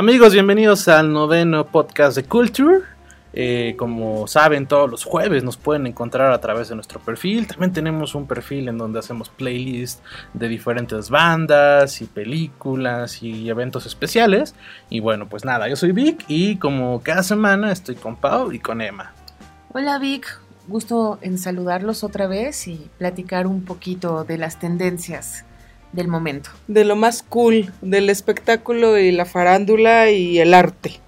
Amigos, bienvenidos al noveno podcast de Culture. Eh, como saben, todos los jueves nos pueden encontrar a través de nuestro perfil. También tenemos un perfil en donde hacemos playlists de diferentes bandas y películas y eventos especiales. Y bueno, pues nada, yo soy Vic y como cada semana estoy con Pau y con Emma. Hola Vic, gusto en saludarlos otra vez y platicar un poquito de las tendencias del momento. De lo más cool, del espectáculo y la farándula y el arte.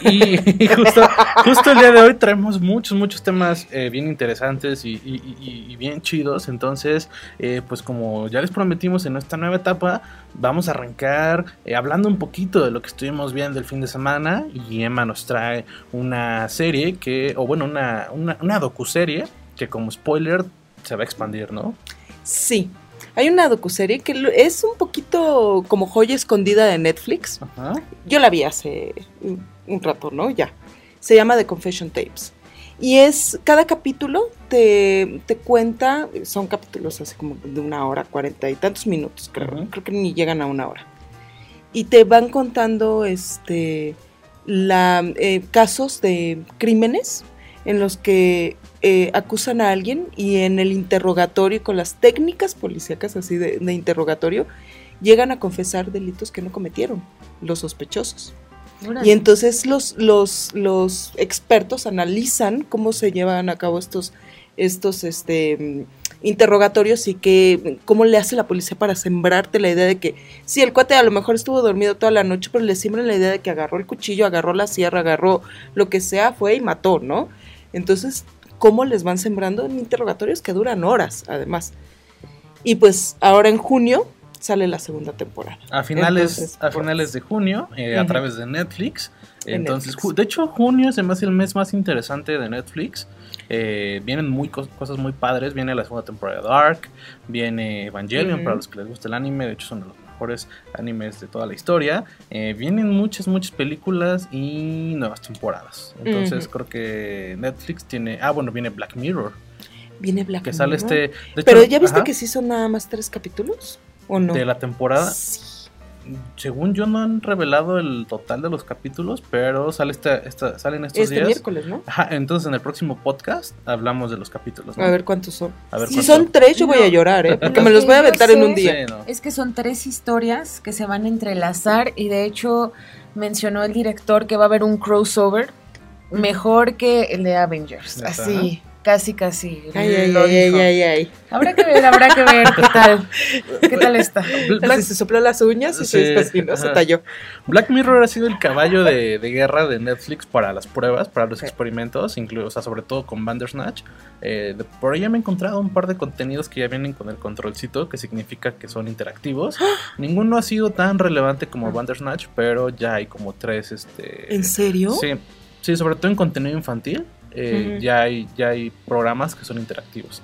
Y justo, justo el día de hoy traemos muchos, muchos temas eh, bien interesantes y, y- y- y bien chidos. Entonces, eh, pues como ya les prometimos en esta nueva etapa, vamos a arrancar eh, hablando un poquito de lo que estuvimos viendo el fin de semana. Y Emma nos trae una serie que, o bueno, una, una, una docuserie que como spoiler se va a expandir, ¿no? Sí. Hay una docuserie que es un poquito como joya escondida de Netflix. Ajá. Yo la vi hace un- rato, ¿no? Ya. Se llama The Confession Tapes. Y es, cada capítulo te, te cuenta, son capítulos así como de una hora, cuarenta y tantos minutos. Creo que ni llegan a una hora. Y te van contando este la, eh, casos de crímenes en los que eh, acusan a alguien y en el interrogatorio, con las técnicas policíacas así de, de interrogatorio, llegan a confesar delitos que no cometieron los sospechosos. Y entonces los, los, los expertos analizan cómo se llevan a cabo estos, estos este, interrogatorios y que, cómo le hace la policía para sembrarte la idea de que, sí, el cuate a lo mejor estuvo dormido toda la noche, pero le siembran la idea de que agarró el cuchillo, agarró la sierra, agarró lo que sea, fue y mató, ¿no? Entonces, ¿cómo les van sembrando en interrogatorios que duran horas, además? Y pues ahora en junio sale la segunda temporada. A finales, Entonces, a finales de junio, eh, a través de Netflix. En Entonces, Netflix. de hecho, junio se me hace el mes más interesante de Netflix. Eh, vienen muy cos- cosas muy padres. Viene la segunda temporada de Dark. Viene Evangelion para los que les gusta el anime. De hecho, son de los mejores animes de toda la historia. Eh, vienen muchas, muchas películas y nuevas temporadas. Entonces, creo que Netflix tiene. Ah, bueno, viene Black Mirror. Viene Black Que sale Mirror. este. de Pero hecho, ya viste ajá, que sí son nada más tres capítulos, ¿o no? De la temporada. Sí. Según yo no han revelado el total de los capítulos, pero sale esta, esta, salen estos Este días. miércoles, ¿no? Ajá, entonces en el próximo podcast hablamos de los capítulos. ¿no? A ver cuántos son. A ver si cuánto- son tres, yo voy No. a llorar, ¿eh? Porque me los voy a aventar en un día. Sí, no. Es que son tres historias que se van a entrelazar y de hecho mencionó el director que va a haber un crossover mejor que el de Avengers. Así, casi, casi. Ay, ay, ay, ay, ay, ay. Habrá que ver, habrá que ver qué tal. ¿Qué tal está? Black, se sopló las uñas y Sí, se ¿no? Se talló. Black Mirror ha sido el caballo de, de guerra de Netflix para las pruebas, para los Sí. experimentos, incluso, o sea, sobre todo con Bandersnatch. Eh, de- por ahí ya me he encontrado un par de contenidos que ya vienen con el controlcito, que significa que son interactivos. Ninguno ha sido tan relevante como Bandersnatch, pero ya hay como tres, este... ¿En serio? Sí, sí, sobre todo en contenido infantil, eh, ya, hay, ya hay programas que son interactivos.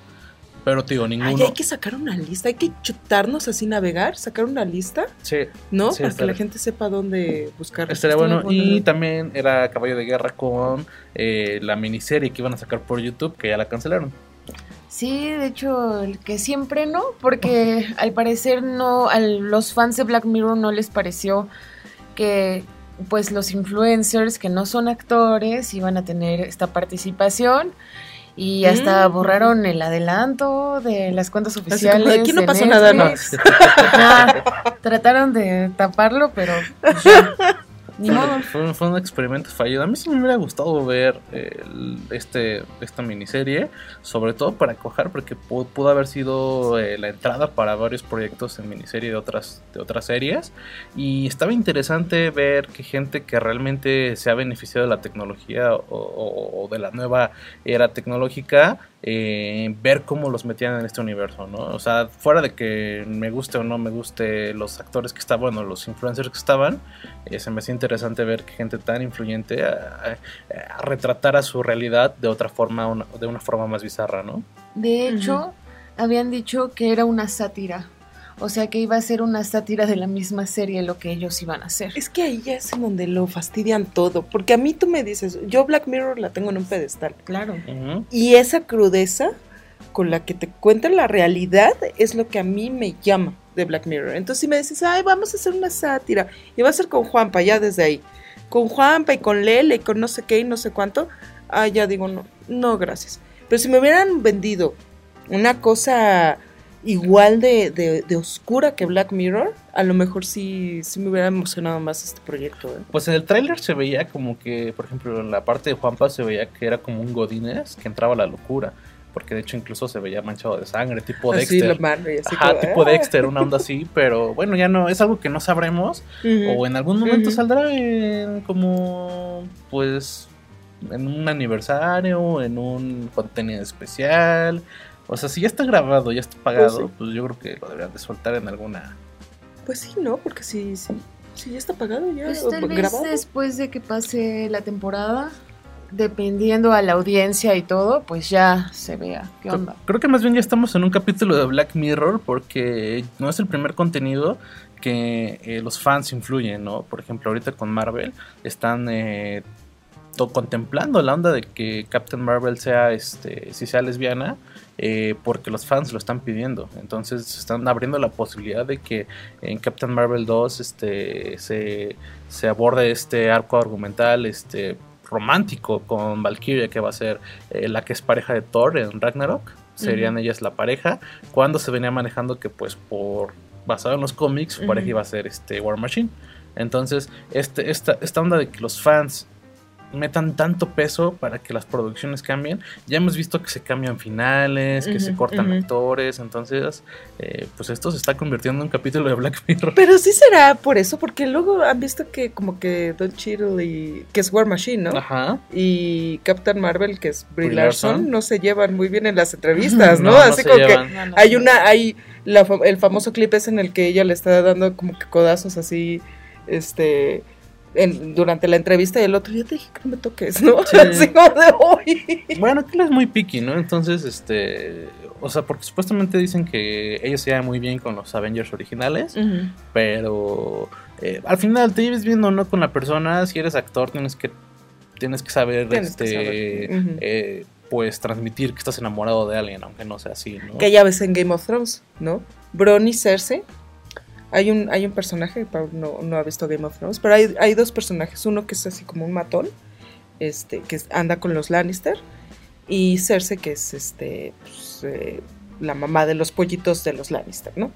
Pero, te digo, ninguno... Ay, hay que sacar una lista, hay que chutarnos así navegar, sacar una lista, Sí, ¿no? Sí, Para que la gente sepa dónde buscar. estaría bueno. de acuerdo. Y también era caballo de guerra con eh, la miniserie que iban a sacar por YouTube, que ya la cancelaron. Sí, de hecho, el que siempre no, porque al parecer no, a los fans de Black Mirror no les pareció que pues los influencers que no son actores iban a tener esta participación y hasta Mm. borraron el adelanto de las cuentas Así oficiales. como aquí no pasó nada, ¿no? Trataron de taparlo, pero pues, ni modo. Fue, un- fue un experimento fallido. A mí sí me hubiera gustado ver eh, este, esta miniserie, sobre todo para cojar, porque pu- pudo haber sido eh, la entrada para varios proyectos en miniserie de otras, de otras series. Y estaba interesante ver que gente que realmente se ha beneficiado de la tecnología o, o- o de la nueva era tecnológica, eh, ver cómo los metían en este universo, ¿no? O sea, fuera de que me guste o no me guste los actores que estaban, bueno, los influencers que estaban, eh, se me hacía interesante ver que gente tan influyente a, a- a retratara su realidad de otra forma, una- de una forma más bizarra, ¿no? De hecho, habían dicho que era una sátira. O sea que iba a ser una sátira de la misma serie lo que ellos iban a hacer. Es que ahí ya es en donde lo fastidian todo. Porque a mí tú me dices, yo Black Mirror la tengo en un pedestal. Claro. Y esa crudeza con la que te cuentan la realidad es lo que a mí me llama. de Black Mirror. Entonces si me dices, ay, vamos a hacer una sátira, y va a ser con Juanpa, ya desde ahí, con Juanpa y con Lele y con no sé qué y no sé cuánto, ah, ya digo, no, no, gracias. Pero si me hubieran vendido una cosa igual de, de, de oscura que Black Mirror, a lo mejor sí, sí me hubiera emocionado más este proyecto. ¿eh? Pues en el tráiler se veía como que, por ejemplo, en la parte de Juanpa se veía que era como un Godínez que entraba a la locura. Porque de hecho incluso se veía manchado de sangre, tipo Así Dexter. lo mando y así Ajá, tipo ah. Dexter, una onda así, pero bueno, ya no, es algo que no sabremos. O en algún momento saldrá en como, pues, en un aniversario, en un contenido especial. O sea, si ya está grabado, ya está pagado, Pues pues, yo creo que lo deberían de soltar en alguna... Pues sí, ¿no? Porque sí, sí, sí ya está pagado ya, Pues tal vez grabado. después de que pase la temporada, dependiendo a la audiencia y todo, pues ya se vea qué onda. creo que más bien ya estamos en un capítulo de Black Mirror porque no es el primer contenido que eh, los fans influyen, ¿no? Por ejemplo, ahorita con Marvel están eh, contemplando la onda de que Captain Marvel sea, este, si sea lesbiana, eh, porque los fans lo están pidiendo. Entonces están abriendo la posibilidad de que en Captain Marvel 2 este, se, se aborde este arco argumental, este romántico con Valkyria que va a ser eh, la que es pareja de Thor en Ragnarok. Serían ellas la pareja. Cuando se venía manejando que pues por basado en los cómics su pareja iba a ser este War Machine. Entonces este esta, esta onda de que los fans metan tanto peso para que las producciones cambien ya hemos visto que se cambian finales que se cortan actores entonces eh, pues esto se está convirtiendo en un capítulo de Black Mirror Pero sí será por eso, porque luego han visto que como que Don Cheadle y que es War Machine, ¿no? ajá Y Captain Marvel, que es Brie Brie Larson, Larson. no se llevan muy bien en las entrevistas, ¿no? No, no Así se como que. No, no, hay no. una, hay la fa- el famoso clip es en el que ella le está dando como que codazos así, este, en- durante la entrevista y el otro, ya te dije que no me toques, ¿no? Sí. Así como de hoy. Bueno, que es muy picky, ¿no? Entonces, este. O sea, porque supuestamente dicen que ellos se llevan muy bien con los Avengers originales, pero eh, al final te lleves bien o no con la persona. Si eres actor, tienes que tienes que saber, Tienes que este, eh, pues transmitir que estás enamorado de alguien, aunque no sea así, ¿no? Que ya ves en Game of Thrones, ¿no? Bron y Cersei. Hay un, hay un personaje, no, no ha visto Game of Thrones, pero hay, hay dos personajes. Uno que es así como un matón, este, que anda con los Lannister, y Cersei, que es este, pues, eh, la mamá de los pollitos de los Lannister, ¿no?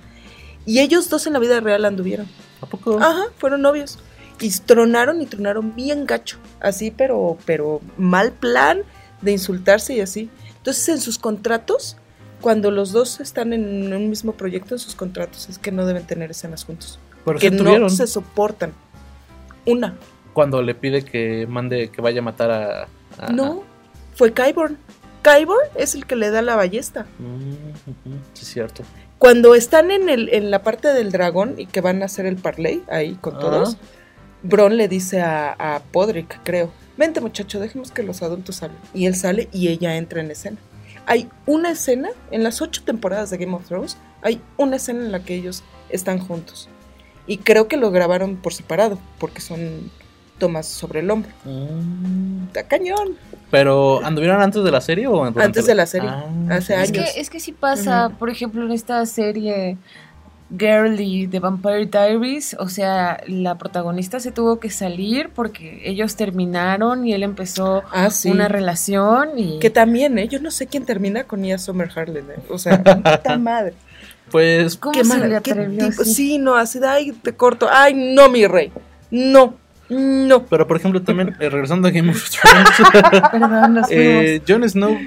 Y ellos dos en la vida real anduvieron. ¿A poco? Ajá, fueron novios. Y tronaron y tronaron bien gacho. Así, pero, pero mal plan de insultarse y así. Entonces, en sus contratos, cuando los dos están en un mismo proyecto, en sus contratos es que no deben tener escenas juntos. Pero que no se soportan. Una. Cuando le pide que mande, que vaya a matar a. a- No, fue Kyborn. Kyborn es el que le da la ballesta. Mm, sí, es cierto. Cuando están en, el, en la parte del dragón y que van a hacer el parlay ahí con Ah. todos, Bron le dice a, a Podrick, creo, vente muchacho, dejemos que los adultos hablen. Y él sale y ella entra en escena. Hay una escena, en las ocho temporadas de Game of Thrones, hay una escena en la que ellos están juntos. Y creo que lo grabaron por separado, porque son tomas sobre el hombro. Mm. Está cañón. Pero, ¿anduvieron antes de la serie o Antes de la serie, Ah, hace Es años. que, es que sí pasa, por ejemplo, en esta serie Girly de Vampire Diaries, o sea, la protagonista se tuvo que salir porque ellos terminaron y él empezó Ah, sí. una relación y... Que también, ¿eh? Yo no sé quién termina con Nia Summer Harlan, ¿eh? O sea, puta madre. Pues, ¿Cómo Qué se mal- le qué atrevió tipo- así? Sí, no, así de, ay, te corto. Ay, no, mi rey. No, no. pero por ejemplo, también, eh, regresando a Game of Thrones, Perdón, eh, Jon Snow,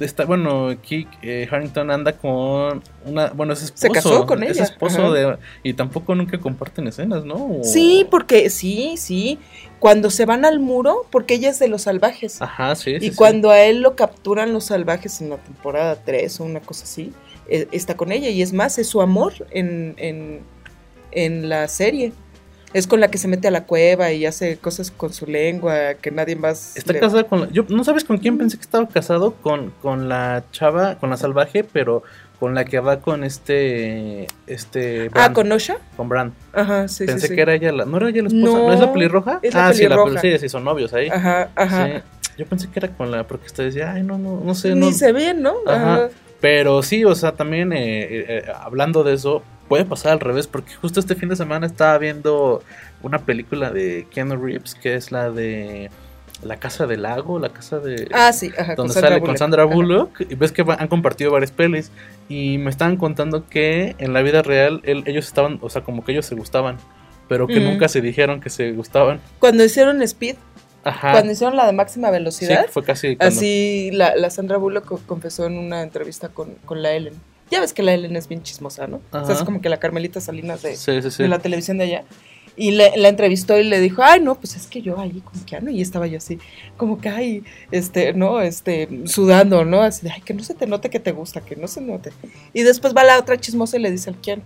está, bueno, Kik eh, Harrington anda con una, bueno, es esposo. Se casó con Es esposo ajá. de, y tampoco nunca comparten escenas, ¿no? O- Sí, porque, sí, sí. Cuando se van al muro, porque ella es de los salvajes. Ajá, sí, y sí. cuando a él lo capturan los salvajes en la temporada 3 o una cosa así, eh, está con ella. Y es más, es su amor en, en, en la serie. Es con la que se mete a la cueva y hace cosas con su lengua que nadie más... Está le- casada con la, yo no sabes con quién pensé que estaba casado con, con la chava, con la salvaje, pero con la que va con este este Ah, con Osha. con Bran. Ajá, sí, Pensé sí, sí. que era ella la, no era ella la esposa, No, no, es la pelirroja? es la ah, sí, la pelirroja. sí, sí, son novios ahí. Ajá, ajá. Sí. Yo pensé que era con la porque usted decía, ay, no, no, no sé, Ni no. se ven, ¿no? Ajá. Ajá. Pero sí, o sea, también eh, eh, eh, hablando de eso, puede pasar al revés, porque justo este fin de semana estaba viendo una película de Keanu Reeves, que es la de La Casa del Lago, la casa de... Ah, sí, ajá. donde sale con Bullock. Sandra Ajá. Bullock, y ves que han compartido varias pelis, y me estaban contando que en la vida real él- ellos estaban, o sea, como que ellos se gustaban, pero que nunca se dijeron que se gustaban. Cuando hicieron Speed, Ajá. cuando hicieron la de máxima Sí, velocidad, fue casi cuando- así la, la Sandra Bullock co- confesó en una entrevista con, con la Ellen. Ya ves que la Ellen es bien chismosa, ¿no? O sea, es Ajá. como que la Carmelita Salinas de, Sí, sí, sí. de la televisión de allá. Y le- la entrevistó y le dijo, ay, no, pues es que yo ahí con Keanu, y estaba yo así, como que, ay, este, no, este, sudando, ¿no? Así de, ay, que no se te note que te gusta, que no se note. Y después va la otra chismosa y le dice al Keanu,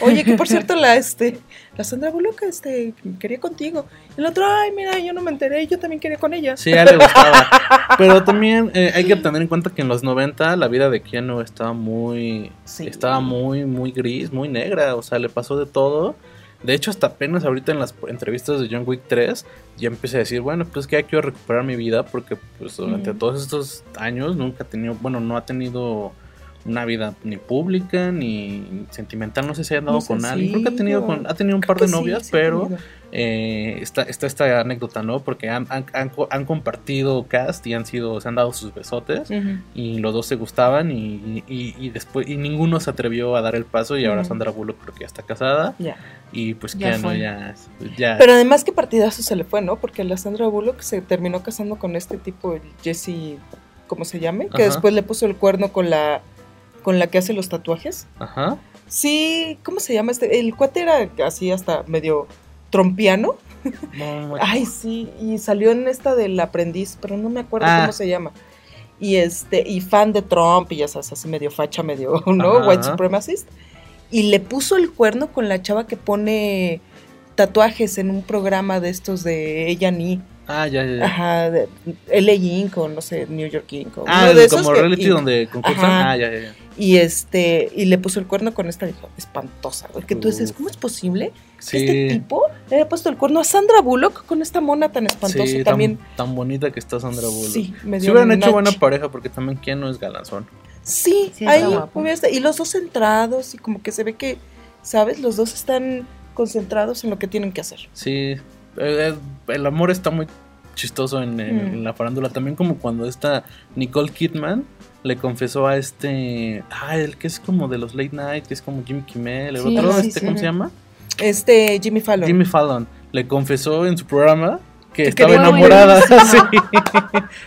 oye, que por cierto, la, este, la Sandra Bullock, este, quería contigo. El otro, ay, mira, yo no me enteré, yo también quería con ella. Sí, a él le gustaba. Pero también eh, hay que tener en cuenta que en los 90 la vida de Keanu estaba muy. Sí. Estaba muy, muy gris, muy negra. O sea, le pasó de todo. De hecho, hasta apenas ahorita en las entrevistas de John Wick 3 ya empieza a decir, bueno, pues que ya quiero recuperar mi vida porque pues durante Ujú. todos estos años nunca ha tenido, bueno, no ha tenido una vida ni pública ni sentimental, no sé si haya andado No sé, con alguien, sí, creo que ha tenido, con, ha tenido un par de novias, sí, pero eh, está, está esta anécdota, ¿no? Porque han, han, han co- han compartido cast y han sido, se han dado sus besotes y los dos se gustaban y, y, y después y ninguno se atrevió a dar el paso y ahora. Sandra Bullock creo que ya está casada Ya. y pues Ya Keanu ya, ya Pero además que partidazo se le fue, ¿no? Porque la Sandra Bullock se terminó casando con este tipo, el Jesse, ¿cómo se llame? Que Ajá. después le puso el cuerno con la con la que hace los tatuajes. ajá Sí, ¿cómo se llama este? El cuate era así hasta medio trompiano. No, no, Ay, sí, y salió en esta del aprendiz, pero no me acuerdo Ah. cómo se llama. Y este, y fan de Trump, y ya sabes, así medio facha, medio, ¿no? Ajá, White supremacist. Y le puso el cuerno con la chava que pone tatuajes en un programa de estos de ella ni. ah ya ya, ya. Ajá, de LA Inc. o no sé, New York Inc. ah de esos como que- reality y, donde concursan Ajá. ah ya ya, ya. Y este, y le puso el cuerno con esta vieja espantosa, güey, que tú dices. ¿cómo es posible sí que este tipo le haya puesto el cuerno a Sandra Bullock con esta mona tan espantosa sí, también? tan, tan bonita que está Sandra Bullock Sí, me si dio hubieran un hecho buena pareja porque también Keanu es galanzón Sí, Sí, está ahí hubiera Y los dos centrados y como que se ve que, ¿sabes? Los dos están concentrados en lo que tienen que hacer. Sí, eh, el amor está muy chistoso en, en- Mm. en la farándula. También como cuando esta Nicole Kidman le confesó a este... Ah, el que es como de los late night, que es como Jimmy Kimmel, el Sí, otro, sí, este, sí. ¿cómo se llama? Este, Jimmy Fallon. Jimmy Fallon. Le confesó en su programa que Que estaba enamorada.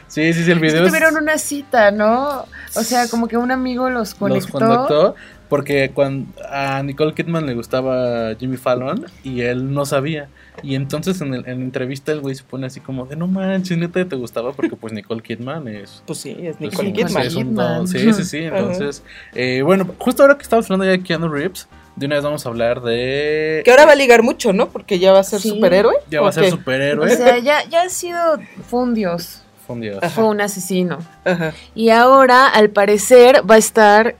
Sí. sí, sí, sí, el Es que video es- tuvieron una cita, ¿no? O sea, como que un amigo los conectó. los conectó porque cuando a Nicole Kidman le gustaba Jimmy Fallon y él no sabía. Y entonces en, el- en la entrevista el güey se pone así como de no manches, neta te gustaba porque pues Nicole Kidman es... Pues sí, es pues, Nicole Kidman. es un Kidman. don. Sí, sí, sí. Entonces, eh, bueno, justo ahora que estamos hablando ya de Keanu Reeves, de una vez vamos a hablar de... Que ahora va a ligar mucho, ¿no? Porque ya va a ser Sí. superhéroe. Ya va ¿o a ser qué? superhéroe. O sea, ya, ya ha sido, fue un dios, Fue un dios. Ajá. fue un asesino. Ajá. Y ahora, al parecer, va a estar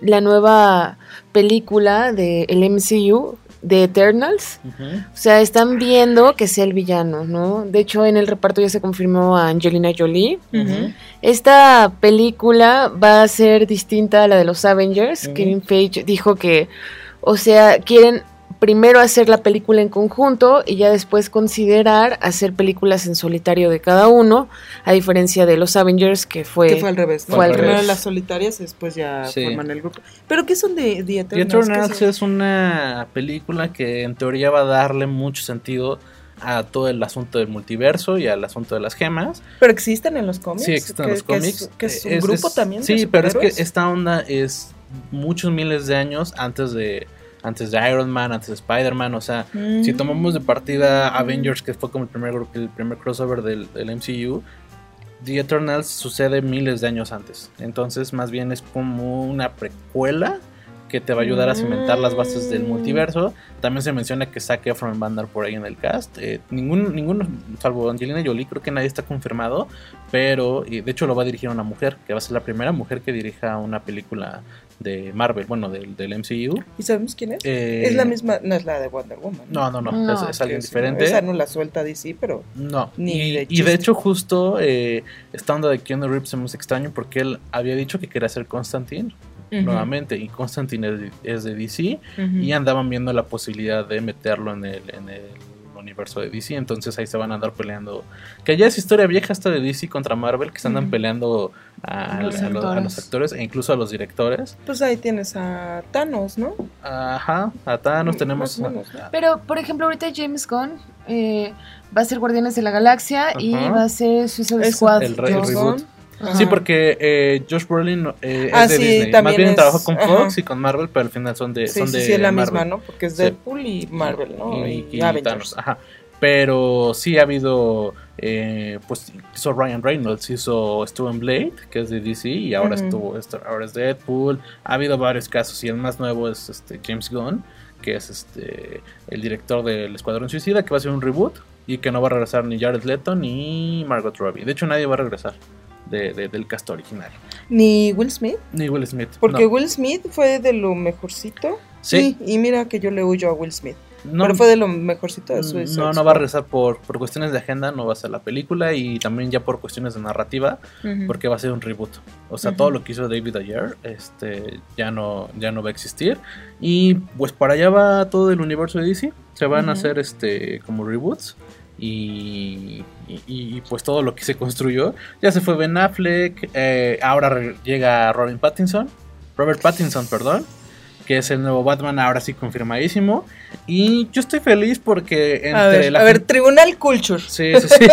la nueva película del MCU de Eternals. O sea, están viendo que sea el villano, ¿no? De hecho, en el reparto ya se confirmó a Angelina Jolie. Esta película va a ser distinta a la de los Avengers. Kevin Feige dijo que, o sea, quieren primero hacer la película en conjunto y ya después considerar hacer películas en solitario de cada uno, a diferencia de los Avengers que fue... Que fue al revés. ¿no? Fue al Primero revés. las solitarias y después ya Sí. forman el grupo. ¿Pero qué son de The The Eternals? Es una película que en teoría va a darle mucho sentido a todo el asunto del multiverso y al asunto de las gemas. ¿Pero existen en los cómics? Sí, existen ¿Que- los que es- cómics. Que es, un Es- grupo es- también de Sí, pero es que esta onda es muchos miles de años antes de antes de Iron Man, antes de Spider-Man, o sea, Mm. si tomamos de partida Avengers, que fue como el primer, el primer crossover del, del MCU, The Eternals sucede miles de años antes. Entonces, más bien es como una precuela que te va a ayudar a cimentar las bases del Mm. multiverso. También se menciona que Zac Efron va a andar por ahí en el cast. Eh, ningún, ninguno, salvo Angelina Jolie, creo que nadie está confirmado. Pero, de hecho, lo va a dirigir una mujer, que va a ser la primera mujer que dirija una película de Marvel, bueno, del, del MCU. ¿Y sabemos quién es? Eh, es la misma, no es la de Wonder Woman. No, no, no, No, es, es alguien diferente. Esa no la suelta DC, pero... No, Ni y, de y de hecho justo eh, esta onda de Keanu Reeves es muy extraño porque él había dicho que quería ser Constantine, nuevamente y Constantine es de, es de DC Ujú. y andaban viendo la posibilidad de meterlo en el, en el universo de DC, entonces ahí se van a andar peleando. Que ya es historia vieja esta de DC contra Marvel, que se andan peleando a, Los a lo- a los actores. e incluso a los directores. Pues ahí tienes a Thanos, ¿no? Ajá, a Thanos Mm, tenemos... Pero, por ejemplo, ahorita James Gunn eh, va a ser Guardianes de la Galaxia y va a ser Suicide Squad. el re- el. Ajá. Sí, porque eh, Josh Brolin eh, Ah, es de sí, Disney. Más también bien es- trabajó con ajá. Fox y con Marvel, pero al final son de, Sí, son sí, de sí, es la Marvel. misma, ¿no? Porque es. Deadpool y Marvel, ¿no? Y, Y, y Avengers. Thanos, ajá. Pero sí ha habido, eh, pues hizo Ryan Reynolds, hizo estuvo en Blade, que es de DC, y ahora estuvo, esto- ahora es Deadpool. Ha habido varios casos y el más nuevo es este James Gunn, que es este el director del Escuadrón Suicida, que va a hacer un reboot y que no va a regresar ni Jared Leto ni Margot Robbie. De hecho, nadie va a regresar de- de- del cast original. Ni Will Smith, Ni Will Smith. porque no. Will Smith fue de lo mejorcito. Sí. y mira que yo le huyo a Will Smith. No, pero fue de lo mejorcito de su no, no va a regresar por, por cuestiones de agenda, no va a ser la película y también ya por cuestiones de narrativa, porque va a ser un reboot. O sea, todo lo que hizo David Ayer este, ya, no, ya no va a existir. Y pues para allá va todo el universo de DC. Se van a hacer este como reboots. Y, y- y, pues todo lo que se construyó. Ya se fue Ben Affleck. eh, ahora llega Robin Pattinson. Robert Pattinson, perdón. Que es el nuevo Batman, ahora sí confirmadísimo. Y yo estoy feliz porque entre a ver, la a ver, Tribunal Culture, Sí, sí, sí.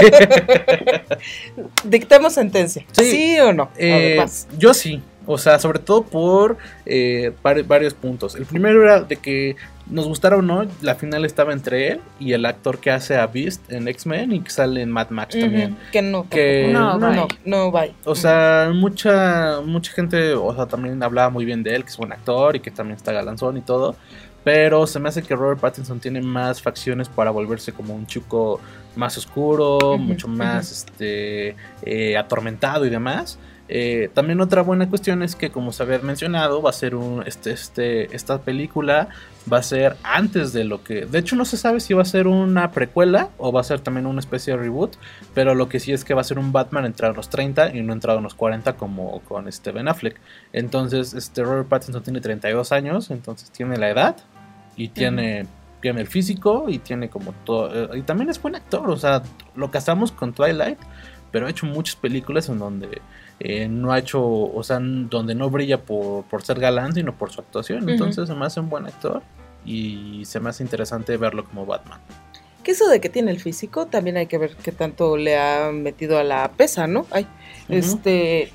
dictamos sentencia. Sí. Sí, o no? Ver, Eh, yo sí, o sea, sobre todo por eh, vari- varios puntos. El primero era de que nos gustara o no, la final estaba entre él y el actor que hace a Beast en X-Men y que sale en Mad Max también. Ujú, Que no, Que-. No, no, no, no, bye. O sea, mucha mucha gente, o sea, también hablaba muy bien de él, que es buen actor y que también está galanzón y todo. Pero se me hace que Robert Pattinson tiene más facciones para volverse como un chico más oscuro, Ujú, mucho más este, eh, atormentado y demás. Eh, también otra buena cuestión es que, como se había mencionado, va a ser un, este, este, esta película va a ser antes de lo que... De hecho, no se sabe si va a ser una precuela o va a ser también una especie de reboot, pero lo que sí es que va a ser un Batman entrado en los 30 y no entrado en los 40 como con este Ben Affleck. Entonces, este Robert Pattinson tiene 32 años, entonces tiene la edad y tiene, tiene el físico y tiene como todo... eh, y también es buen actor, o sea, lo casamos con Twilight, pero ha hecho muchas películas en donde eh, no ha hecho, o sea, donde no brilla por, por ser galán, sino por su actuación. Entonces se me hace un buen actor y se me hace interesante verlo como Batman. Que eso de que tiene el físico, también hay que ver qué tanto le ha metido a la pesa, ¿no? Ay, este,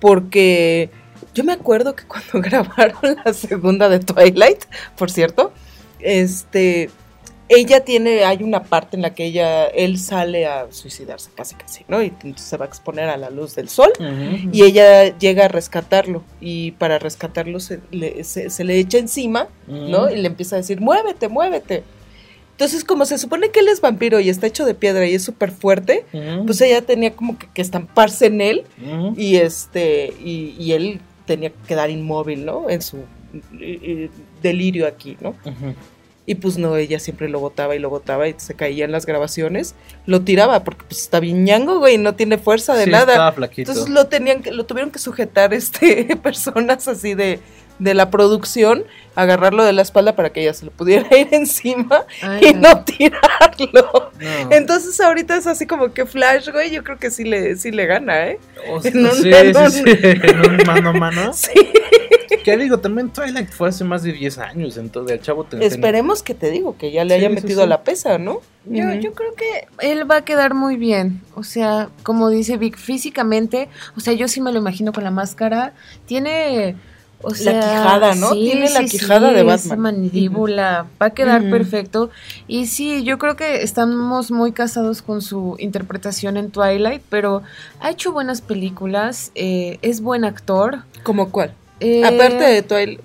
porque yo me acuerdo que cuando grabaron la segunda de Twilight, por cierto, este, ella tiene, hay una parte en la que ella, él sale a suicidarse casi casi, ¿no? Y entonces se va a exponer a la luz del sol. Y ella llega a rescatarlo y para rescatarlo se le, se- se le echa encima, ¿no? Y le empieza a decir, muévete, muévete. Entonces, como se supone que él es vampiro y está hecho de piedra y es súper fuerte, pues ella tenía como que, que estamparse en él y este y, y él tenía que quedar inmóvil, ¿no? En su eh, eh, delirio aquí, ¿no? Y pues no, ella siempre lo botaba y lo botaba y se caía en las grabaciones, lo tiraba porque pues está bien ñango, güey, no tiene fuerza de Sí, nada. estaba flaquito. Entonces lo tenían que, lo tuvieron que sujetar este personas así de, de la producción, agarrarlo de la espalda para que ella se lo pudiera ir encima Ay, y no tirarlo. No. Entonces ahorita es así como que Flash, güey, yo creo que sí le, sí le gana, ¿eh? O sea, en un- sí, en sí, un- sí, en un mano a mano. Sí. Que digo, también Twilight fue hace más de 10 años, entonces el chavo te Esperemos que te digo, que ya le Sí, haya metido sí. a la pesa, ¿no? Yo, yo creo que él va a quedar muy bien. O sea, como dice Vic, físicamente, o sea, yo sí me lo imagino con la máscara. Tiene. O La quijada, ¿no? Tiene la quijada de esa Batman. mandíbula. Va a quedar perfecto. Y sí, yo creo que estamos muy casados con su interpretación en Twilight, pero ha hecho buenas películas. eh, es buen actor. ¿Cómo cuál? eh, aparte de Twilight.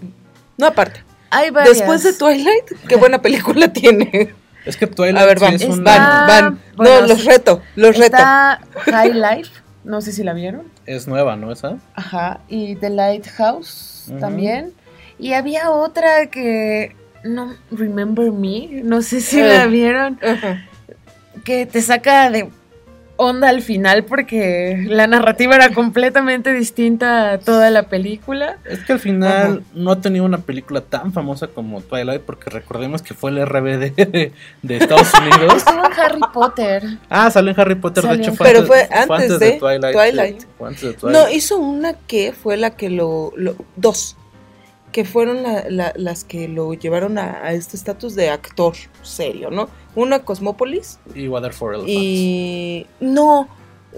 No, aparte. hay varias. Después de Twilight, qué buena película tiene. Es que Twilight A ver, sí van, es un... Está- van, van. bueno, no, los sí. reto, los reto. Está High Life. No sé si la vieron. Es nueva, ¿no? Esa. Ajá, y The Lighthouse También. Y había otra que no Remember Me, no sé si Eh. la vieron, que te saca de onda al final porque la narrativa era completamente distinta a toda la película. Es que al final no ha tenido una película tan famosa como Twilight porque recordemos que fue el RBD de, de Estados Unidos. Estuvo en Harry Potter. Ah, salió en Harry Potter, de hecho fue Pero antes, fue fue antes de Twilight. Twilight. sí, fue antes de Twilight. No, hizo una que fue la que lo, lo- dos, que fueron la- la- las que lo llevaron a, a este estatus de actor serio, ¿no? Una Cosmópolis Y Water for Elephants. y no,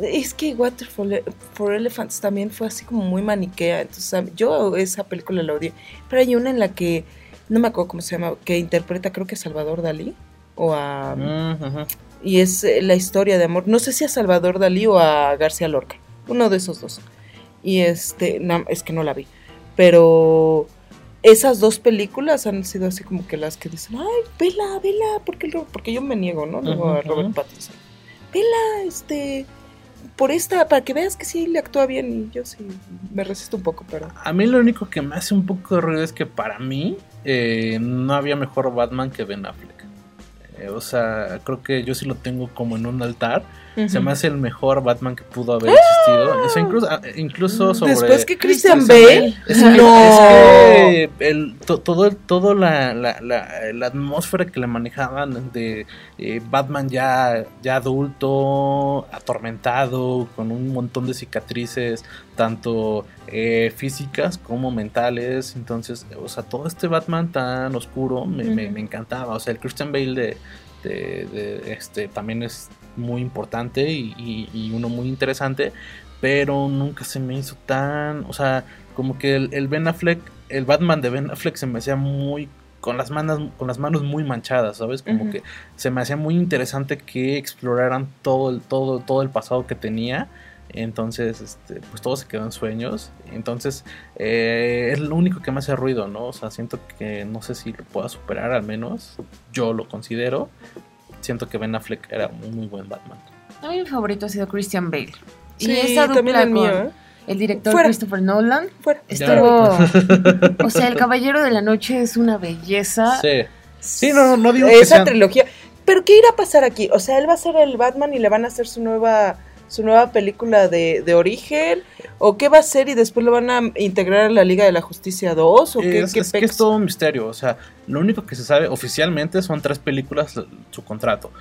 es que Water for, Le- for Elephants también fue así como muy maniquea, entonces a yo esa película la odié, pero hay una en la que no me acuerdo cómo se llama, que interpreta creo que a Salvador Dalí o a Mm, y es eh, la historia de amor. No sé si a Salvador Dalí o a García Lorca, uno de esos dos. Y este, no, es que no la vi, pero esas dos películas han sido así como que las que dicen, ay, vela, vela, porque, porque yo me niego, ¿no? Luego a Robert. Pattinson. Vela, este, por esta, para que veas que sí le actúa bien y yo sí me resisto un poco, pero... A mí lo único que me hace un poco de ruido es que para mí eh, no había mejor Batman que Ben Affleck. Eh, o sea, creo que yo sí lo tengo como en un altar. Se me hace el mejor Batman que pudo haber existido. O sea, incluso, ah, incluso sobre... Después que Christian Bale, Es que, no. es que el, to- todo, todo la, la, la- la atmósfera que le manejaban de eh, Batman ya, ya adulto, atormentado, con un montón de cicatrices, tanto eh, físicas como mentales. Entonces, o sea, todo este Batman tan oscuro me, me- encantaba. O sea, el Christian Bale de, de- de, este también es muy importante y, y- y uno muy interesante pero nunca se me hizo tan, o sea, como que el, el Ben Affleck, el Batman de Ben Affleck se me hacía muy con las manos con las manos muy manchadas, ¿sabes? Como Ujú. que se me hacía muy interesante que exploraran todo el todo todo el pasado que tenía. Entonces, este, pues todo se quedó en sueños. Entonces, eh, es lo único que me hace ruido, ¿no? O sea, siento que no sé si lo pueda superar, al menos yo lo considero. Siento que Ben Affleck era un muy buen Batman. A mí mi favorito ha sido Christian Bale. Sí, y esa también dupla el mío, con ¿eh? el director Fuera. Christopher Nolan Fuera. estuvo... o sea, El Caballero de la Noche es una belleza. Sí. Sí, no, no, no digo que esa sean- trilogía. Pero ¿qué irá a pasar aquí? O sea, él va a ser el Batman y le van a hacer su nueva su nueva película de, de origen o qué va a hacer y después lo van a integrar a la Liga de la Justicia 2 o qué, es, qué es que es todo un misterio. O sea, lo único que se sabe oficialmente son tres películas su contrato.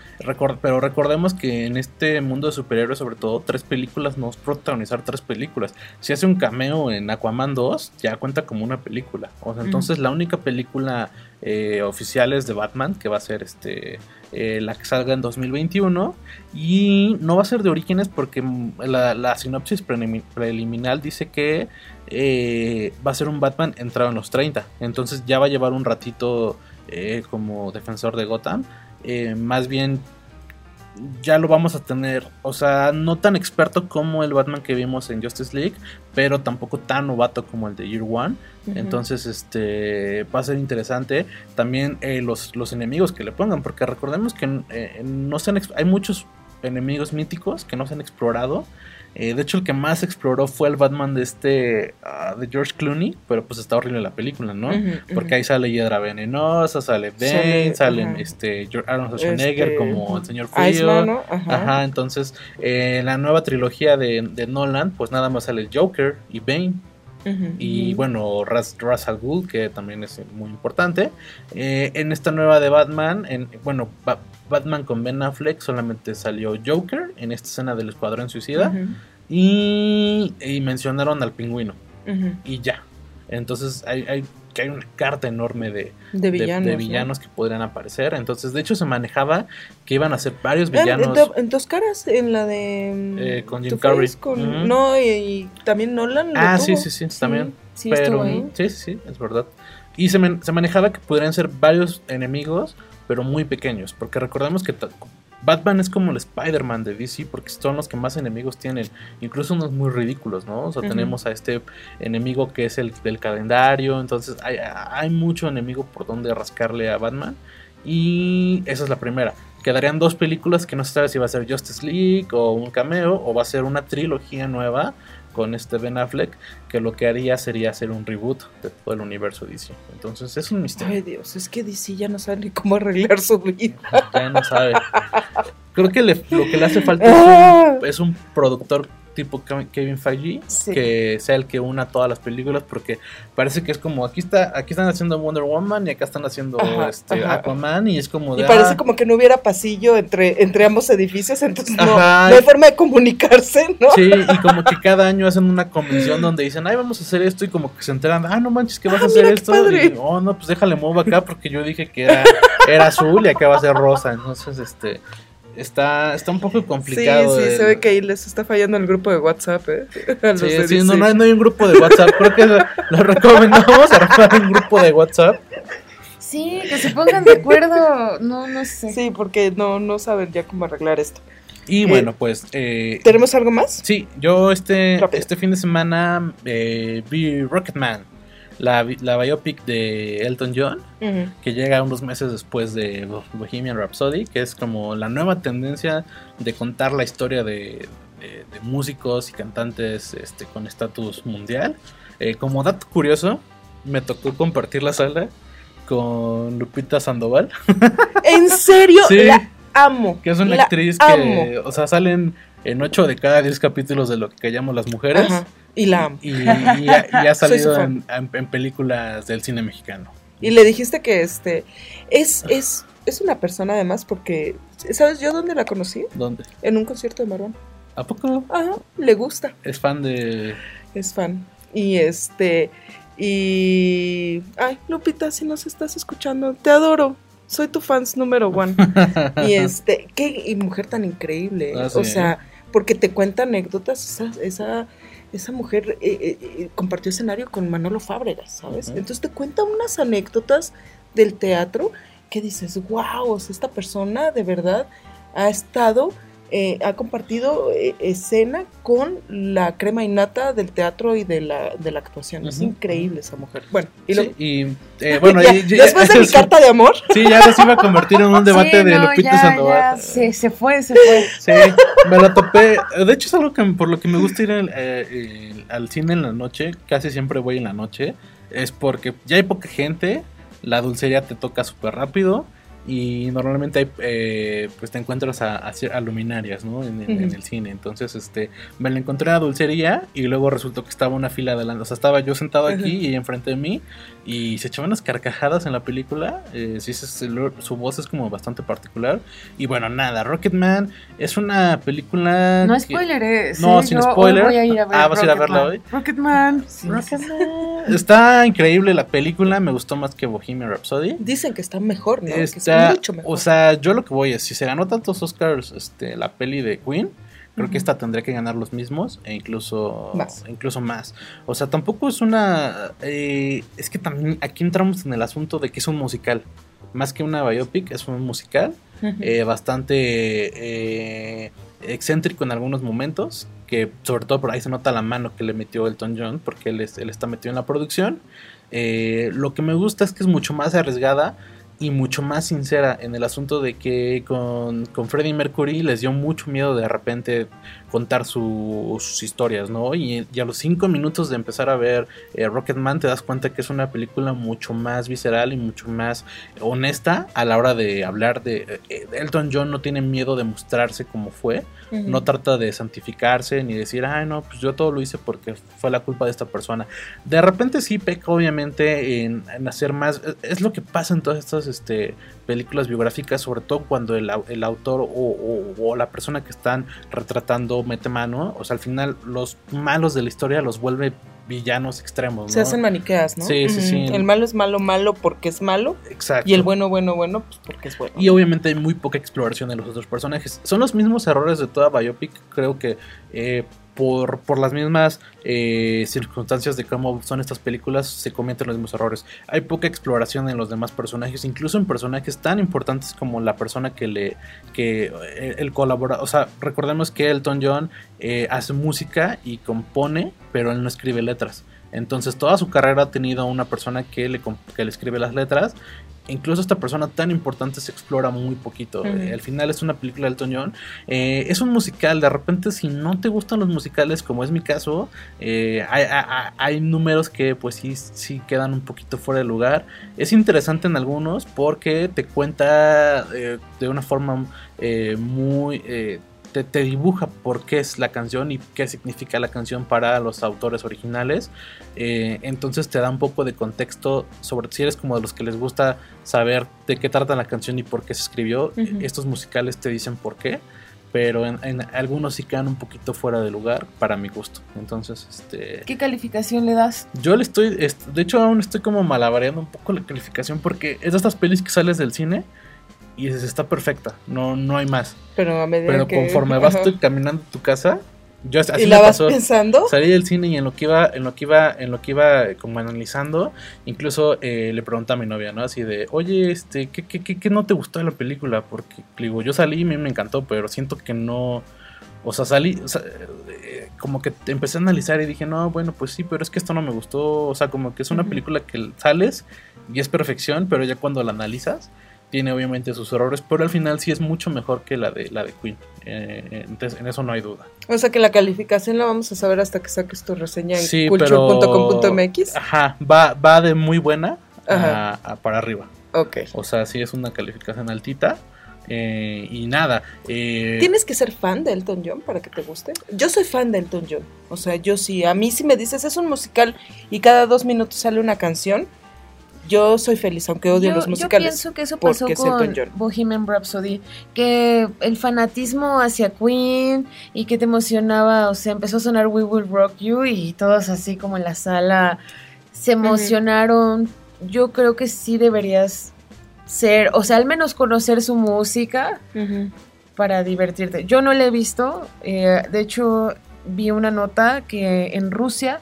Pero recordemos que en este mundo de superhéroes, sobre todo, tres películas no es protagonizar tres películas. Si hace un cameo en Aquaman 2, ya cuenta como una película. O sea, entonces la única película eh, oficial es de Batman, que va a ser este eh, la que salga en 2021. Y no va a ser de orígenes porque la, sinopsis prelimi- preliminar dice que eh, va a ser un Batman entrado en los 30. Entonces ya va a llevar un ratito eh, como defensor de Gotham. Más bien ya lo vamos a tener, o sea, no tan experto como el Batman que vimos en Justice League, pero tampoco tan novato como el de Year One. Entonces, este va a ser interesante también eh, los, los enemigos que le pongan, porque recordemos que eh, no se han hay muchos enemigos míticos que no se han explorado. Eh, de hecho, el que más exploró fue el Batman de este ah, de George Clooney, pero pues está horrible la película, ¿no? Porque ahí sale Hiedra Venenosa, sale Bane, Sale, sale ajá. este Arnold Schwarzenegger Este, como el señor frío. ¿no? Ajá. Ajá, entonces eh, en la nueva trilogía de, de Nolan, pues nada más sale Joker y Bane. Y bueno, Ras, Ra's al Ghul, que también es muy importante. Eh, en esta nueva de Batman, en, bueno, Ba- Batman con Ben Affleck solamente salió Joker en esta escena del Escuadrón Suicida. Ujú, y, y mencionaron al pingüino. ujú. Y ya. Entonces hay, hay, que hay una carta enorme de, De de- villanos. de ¿no? villanos que podrían aparecer. Entonces, de hecho, se manejaba que iban a ser varios En, villanos. do- en dos caras, en la de. mm, Eh, con Jim Carrey. con- Ujú. No, y, y también Nolan. lo Ah, tuvo. sí, sí, sí, también. Sí, pero estuvo ahí. sí, sí, sí, es verdad. Y se, se manejaba que podrían ser varios enemigos, pero muy pequeños. Porque recordemos que Batman es como el Spider-Man de DC, porque son los que más enemigos tienen. Incluso unos muy ridículos, ¿no? O sea, tenemos a este enemigo que es el del calendario. Entonces, hay, hay mucho enemigo por donde rascarle a Batman. Y esa es la primera. Quedarían dos películas que no se sabe si va a ser Justice League o un cameo o va a ser una trilogía nueva con este Ben Affleck que lo que haría sería hacer un reboot de todo el universo DC. Entonces es un misterio. Ay, Dios, es que DC ya no sabe ni cómo arreglar su vida. Ya no sabe. Creo que le- lo que le hace falta es un, es un productor tipo Ke- Kevin Feige Sí. que sea el que una todas las películas porque parece que es como aquí está aquí están haciendo Wonder Woman y acá están haciendo Ajá, este ajá. Aquaman y es como Y de parece ah, como que no hubiera pasillo entre, entre ambos edificios, entonces no, Ajá. no hay forma de comunicarse, ¿no? Sí, y como que cada año hacen una convención donde dicen, ay, vamos a hacer esto, y como que se enteran, ah, no manches, que vas Ah, a hacer mira qué esto. Y, oh, no, pues déjale muevo acá porque yo dije que era, era azul y acá va a ser rosa. Entonces, este, está, está un poco Sí, complicado. sí, el- se ve que ahí les está fallando el grupo de WhatsApp, ¿eh? Sí, sí, no, no hay, no hay un grupo de WhatsApp. Creo que lo, lo recomendamos armar un grupo de WhatsApp. Sí, que se pongan de acuerdo. No, no sé. Sí, porque no, no saben ya cómo arreglar esto. Y Eh, bueno, pues. Eh, ¿Tenemos algo más? sí, yo este, Rápido. este fin de semana eh, vi Rocketman, la, la biopic de Elton John. Que llega unos meses después de Bo- Bohemian Rhapsody, que es como la nueva tendencia de contar la historia de, de- de músicos y cantantes este, con estatus mundial. Eh, como dato curioso, me tocó compartir la sala con Lupita Sandoval, ¿En serio? Sí. La amo. que es una actriz amo. que, o sea, salen en 8 de cada 10 capítulos de lo que callamos las mujeres. Ajá, Y la amo. Y, y ha, y salido en, películas del cine mexicano. Y le dijiste que este es, es, es una persona además porque, ¿sabes yo dónde la conocí? ¿Dónde? En un concierto de Marwan. ¿A poco Ajá, le gusta, es fan de es fan. Y este, y... Ay, Lupita, si nos estás escuchando, te adoro. Soy tu fans número one. y este, qué y mujer tan increíble. Ah, O sea, porque te cuenta anécdotas, esa, esa, esa mujer eh, eh, eh, compartió escenario con Manolo Fábregas, ¿sabes? Entonces te cuenta unas anécdotas del teatro que dices, wow, o sea, esta persona de verdad ha estado, eh, ha compartido eh, escena con la crema innata del teatro y de la, de la actuación. Es increíble esa mujer. Bueno, y Sí, y eh, bueno, Ya, y- después de mi sí, carta de amor, Sí, ya se iba a convertir en un debate Sí, de no, Lupita ya, Sandoval. ya, se, fue, se fue. Sí, me la topé. De hecho, es algo que por lo que me gusta ir al, eh, al cine en la noche. Casi siempre voy en la noche. Es porque ya hay poca gente. La dulcería te toca súper rápido. Y normalmente hay, eh, pues te encuentras a, a luminarias, ¿no? En, en- en el cine. Entonces, este, me la encontré a la dulcería y luego resultó que estaba una fila adelante. O sea, estaba yo sentado aquí Ujú. y ella enfrente de mí y se echaban unas carcajadas en la película. Eh, sí, su voz es como bastante particular. Y bueno, nada, Rocketman es una película. No que- spoileré. No, sí, sin yo hoy spoiler. Voy a ir a ver Ah, ¿vas a ir a verla Rocketman. Rocketman. Sí, Rocketman. Está increíble la película, me gustó más que Bohemian Rhapsody. dicen que está mejor, ¿no? que Está- mucho mejor. o sea, yo lo que voy es, si se ganó tantos Oscars este, la peli de Queen, creo que esta tendría que ganar los mismos e incluso Más. incluso más. O sea, tampoco es una... eh, es que también aquí entramos en el asunto de que es un musical. Más que una biopic, es un musical eh, bastante eh, excéntrico en algunos momentos, que sobre todo por ahí se nota la mano que le metió Elton John, porque él, es- él está metido en la producción. Eh, lo que me gusta es que es mucho más arriesgada y mucho más sincera en el asunto de que con, con Freddie Mercury les dio mucho miedo de repente contar su- sus historias, ¿no? Y, y a los cinco minutos de empezar a ver eh, Rocketman te das cuenta que es una película mucho más visceral y mucho más honesta a la hora de hablar de... eh, Elton John no tiene miedo de mostrarse como fue, no trata de santificarse ni decir, ay no, pues yo todo lo hice porque fue la culpa de esta persona. De repente sí peca obviamente en, en hacer más, es- es lo que pasa en todas estas este, películas biográficas, sobre todo cuando el, au- el autor o, o- o la persona que están retratando mete mano, o sea, al final los malos de la historia los vuelve villanos extremos. Se ¿no? hacen maniqueas, ¿no? Sí, sí, sí. El malo es malo, malo porque es malo. Exacto. Y el bueno, bueno, bueno, pues porque es bueno. Y obviamente hay muy poca exploración de los otros personajes. Son los mismos errores de toda biopic. Creo que eh, por, por las mismas eh, circunstancias de cómo son estas películas se cometen los mismos errores. Hay poca exploración en los demás personajes, incluso en personajes tan importantes como la persona que le que eh, el colabora. O sea, recordemos que Elton John eh, hace música y compone, pero él no escribe letras. Entonces toda su carrera ha tenido una persona que le, que le escribe las letras incluso esta persona tan importante se explora muy poquito. Eh, al final es una película de Elton John. Eh, es un musical, de repente si no te gustan los musicales, como es mi caso, hay, hay, números que pues sí, sí quedan un poquito fuera de lugar. Es interesante en algunos porque te cuenta de una forma muy te, dibuja por qué es la canción y qué significa la canción para los autores originales. Eh, entonces te da un poco de contexto sobre si eres como de los que les gusta saber de qué trata la canción y por qué se escribió. Estos musicales te dicen por qué. Pero en, algunos sí quedan un poquito fuera de lugar para mi gusto. Entonces, este. ¿Qué calificación le das? Yo le estoy. De hecho, aún estoy como malabareando un poco la calificación. Porque es de estas pelis que sales del cine y está perfecta, no, no hay más. Pero a medida Pero conforme vas caminando a tu casa, yo así ¿Y la vas pensando? Salí del cine y en lo que iba, en lo que iba, en lo que iba como analizando, incluso eh, le pregunté a mi novia, ¿no? Así de, oye, este, ¿qué, qué, qué, no te gustó de la película? Porque digo, yo salí y me, me encantó, pero siento que no. O sea, salí, eh, como que empecé a analizar y dije, no, bueno, pues sí, pero es que esto no me gustó. O sea, como que es una película que sales y es perfección, pero ya cuando la analizas, tiene obviamente sus errores, pero al final sí es mucho mejor que la de la de Queen. Eh, entonces, en eso no hay duda. O sea que la calificación la vamos a saber hasta que saques tu reseña en culture.com.mx. Ajá, va, va de muy buena a, para arriba. Ok. O sea, sí es una calificación altita. Eh, y nada. Eh, Tienes que ser fan de Elton John para que te guste. Yo soy fan de Elton John. O sea, yo sí. A mí si me dices es un musical y cada dos minutos sale una canción, yo soy feliz, aunque odio los musicales. Yo pienso que eso pasó con Bohemian Rhapsody, que el fanatismo hacia Queen y que te emocionaba, o sea, empezó a sonar We Will Rock You y todos así como en la sala se emocionaron. Yo creo que sí deberías ser, o sea, al menos conocer su música para divertirte. Yo no la he visto, eh, de hecho vi una nota que en Rusia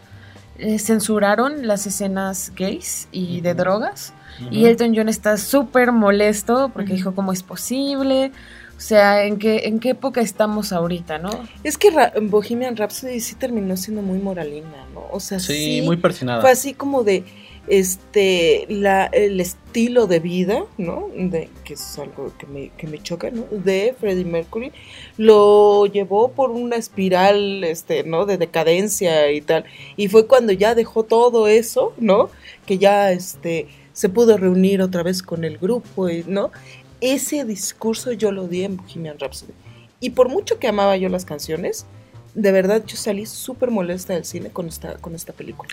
eh, censuraron las escenas gays y de drogas. Y Elton John está súper molesto porque dijo, ¿cómo es posible? O sea, ¿en qué, ¿en qué época estamos ahorita, no? Es que Bohemian Rhapsody sí terminó siendo muy moralina, ¿no? O sea, sí, muy persinada. Fue así como de este la, el estilo de vida, ¿no? De, que es algo que me, que me choca, ¿no? De Freddie Mercury, lo llevó por una espiral, este, ¿no? De decadencia y tal. Y fue cuando ya dejó todo eso, ¿no? Que ya, este, se pudo reunir otra vez con el grupo, ¿no? Ese discurso yo lo di en Bohemian Rhapsody. Y por mucho que amaba yo las canciones, de verdad yo salí súper molesta del cine con esta, con esta película.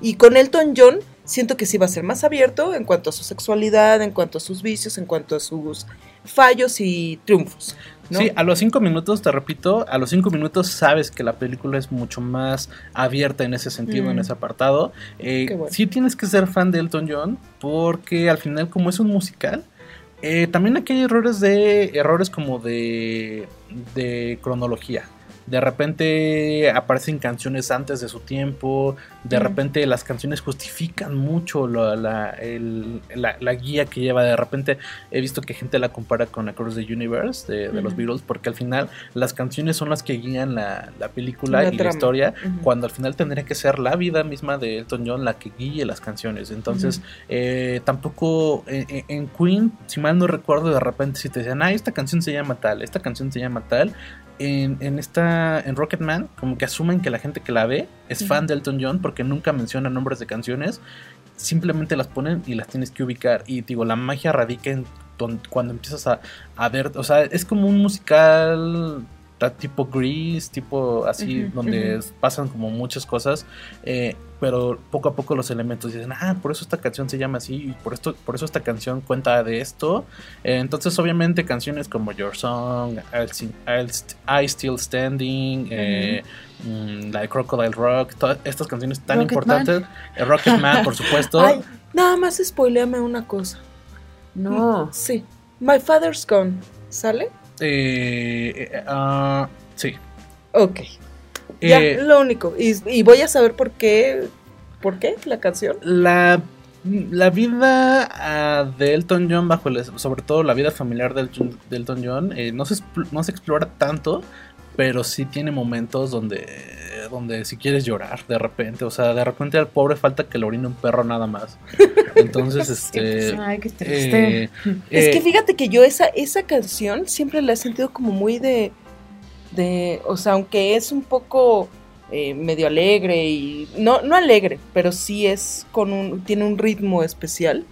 Y con Elton John siento que sí va a ser más abierto en cuanto a su sexualidad, en cuanto a sus vicios, en cuanto a sus fallos y triunfos. Sí, a los cinco minutos, te repito, a los cinco minutos sabes que la película es mucho más abierta en ese sentido, en mm. ese apartado. Eh, Sí tienes que ser fan de Elton John porque al final como es un musical, eh, también aquí hay errores de errores como de, de cronología de repente aparecen canciones antes de su tiempo, de repente las canciones justifican mucho la, la, guía que lleva, de repente he visto que gente la compara con Across the Universe de, los Beatles, porque al final las canciones son las que guían la, película y la historia, cuando al final tendría que ser la vida misma de Elton John la que guíe las canciones. Entonces, eh, tampoco en, en, Queen, si mal no recuerdo, de repente si te decían, ah, esta canción se llama tal, esta canción se llama tal, en, en, esta en Rocketman como que asumen que la gente que la ve es fan de Elton John porque nunca menciona nombres de canciones. Simplemente las ponen y las tienes que ubicar. Y digo la magia radica en cuando empiezas a, a ver o sea es como un musical tipo gris, tipo así, donde pasan como muchas cosas, eh, pero poco a poco los elementos dicen, ah, por eso esta canción se llama así, y por, esto, por eso esta canción cuenta de esto. Eh, entonces, obviamente, canciones como Your Song, I Still Standing, eh, mm, la de Crocodile Rock, todas estas canciones tan importantes, Rocketman, por supuesto. Ay, nada más spoileame una cosa. No. Sí. My Father's Gone. ¿Sale? Eh, eh, ah, sí. Ok. Ya, eh, lo único. Y, voy a saber por qué. ¿Por qué la canción? La, la vida ah, de Elton John, bajo sobre todo la vida familiar de, Elton John, no, se, no se explora tanto, pero sí tiene momentos donde, donde si quieres llorar de repente, o sea, de repente al pobre falta que le orine un perro nada más. Entonces, este... Ay, qué triste. eh, Es eh, que fíjate que yo esa, esa canción siempre la he sentido como muy de, de, o sea, aunque es un poco eh, medio alegre y, no, no alegre, pero sí es con un, tiene un ritmo especial.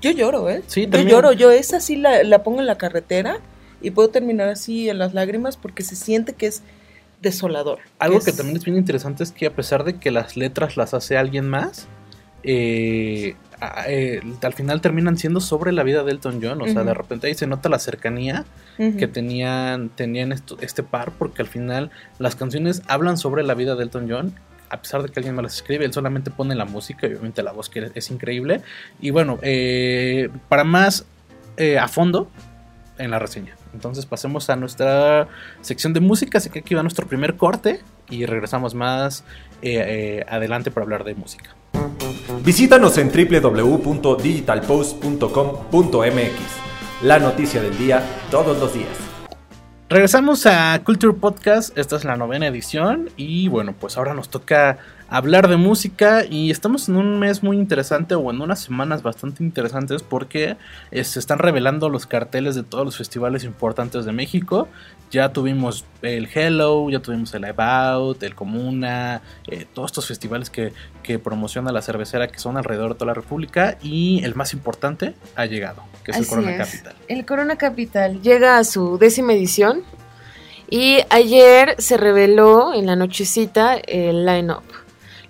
Yo lloro, ¿eh? Sí, yo también. lloro, yo esa sí la, la pongo en la carretera y puedo terminar así en las lágrimas porque se siente que es desolador. Algo que es- también es bien interesante es que a pesar de que las letras las hace alguien más, eh, eh, al final terminan siendo sobre la vida de Elton John. O sea, de repente ahí se nota la cercanía que tenían, tenían esto- este par, porque al final las canciones hablan sobre la vida de Elton John. A pesar de que alguien más las escribe, él solamente pone la música y obviamente la voz que es increíble. Y bueno, eh, para más eh, a fondo en la reseña. Entonces pasemos a nuestra sección de música, así que aquí va nuestro primer corte y regresamos más eh, adelante para hablar de música. Visítanos en www.digitalpost.com.mx. La noticia del día todos los días. Regresamos a Culture Podcast, esta es la novena edición y bueno, pues ahora nos toca hablar de música y estamos en un mes muy interesante o en unas semanas bastante interesantes porque eh, se están revelando los carteles de todos los festivales importantes de México. Ya tuvimos el Hello, ya tuvimos el Live Out, el Comuna, eh, todos estos festivales que, que promociona la cervecera que son alrededor de toda la República y el más importante ha llegado, que es el Corona es. Capital. El Corona Capital llega a su décima edición y ayer se reveló en la nochecita el line-up.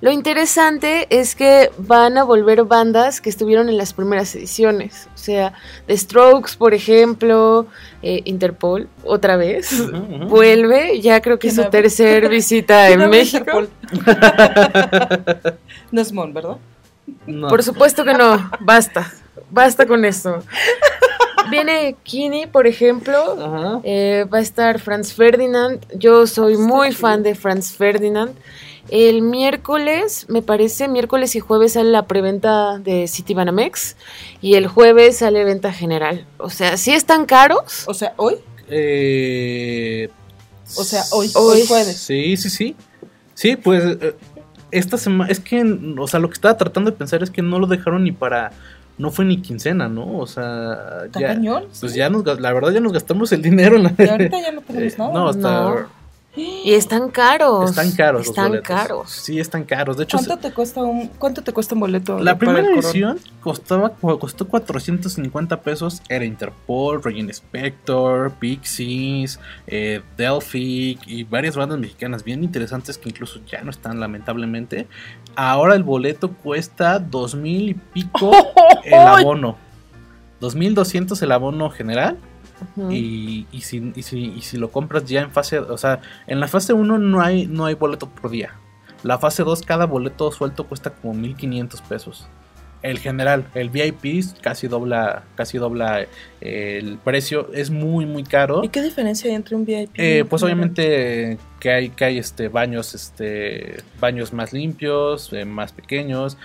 Lo interesante es que van a volver bandas que estuvieron en las primeras ediciones. O sea, The Strokes, por ejemplo, eh, Interpol, otra vez. Vuelve, ya creo que es ¿Quién su tercer visita ¿Quién en México. No es Mon, ¿verdad? No. Por supuesto que no, basta, basta con esto. Viene Kini, por ejemplo, Ajá. eh, va a estar Franz Ferdinand. Yo soy muy fan de Franz Ferdinand. El miércoles, me parece, miércoles y jueves sale la preventa de City Banamex y el jueves sale venta general. O sea, sí están caros. O sea, hoy. Eh, O sea, hoy, Hoy. hoy jueves. Sí, sí, sí. Sí, pues eh, esta semana, es que, o sea, lo que estaba tratando de pensar es que no lo dejaron ni para, no fue ni quincena, ¿no? O sea, ¿Está ya, cañón? pues ya nos, la verdad ya nos gastamos el dinero en la... Y ahorita ya no tenemos Eh, nada. no, hasta... No. Y están caros. Están caros Están caros. Sí, están caros. De hecho, ¿Cuánto te cuesta un cuánto te cuesta un boleto? La primera edición costaba, costó 450 pesos. Era Interpol, Regina Spector, Pixies, eh, Delphic y varias bandas mexicanas bien interesantes que incluso ya no están lamentablemente. Ahora el boleto cuesta dos mil y pico el abono. 2200 el abono general. Y, y si, y, si, y si lo compras ya en fase, o sea, en la fase 1 no hay, no hay boleto por día. La fase 2, cada boleto suelto cuesta como 1500 pesos. El general, el VIP casi dobla, casi dobla eh, el precio, es muy muy caro. ¿Y qué diferencia hay entre un VIP? Eh, pues obviamente que hay, que hay este baños, este baños más limpios, eh, más pequeños.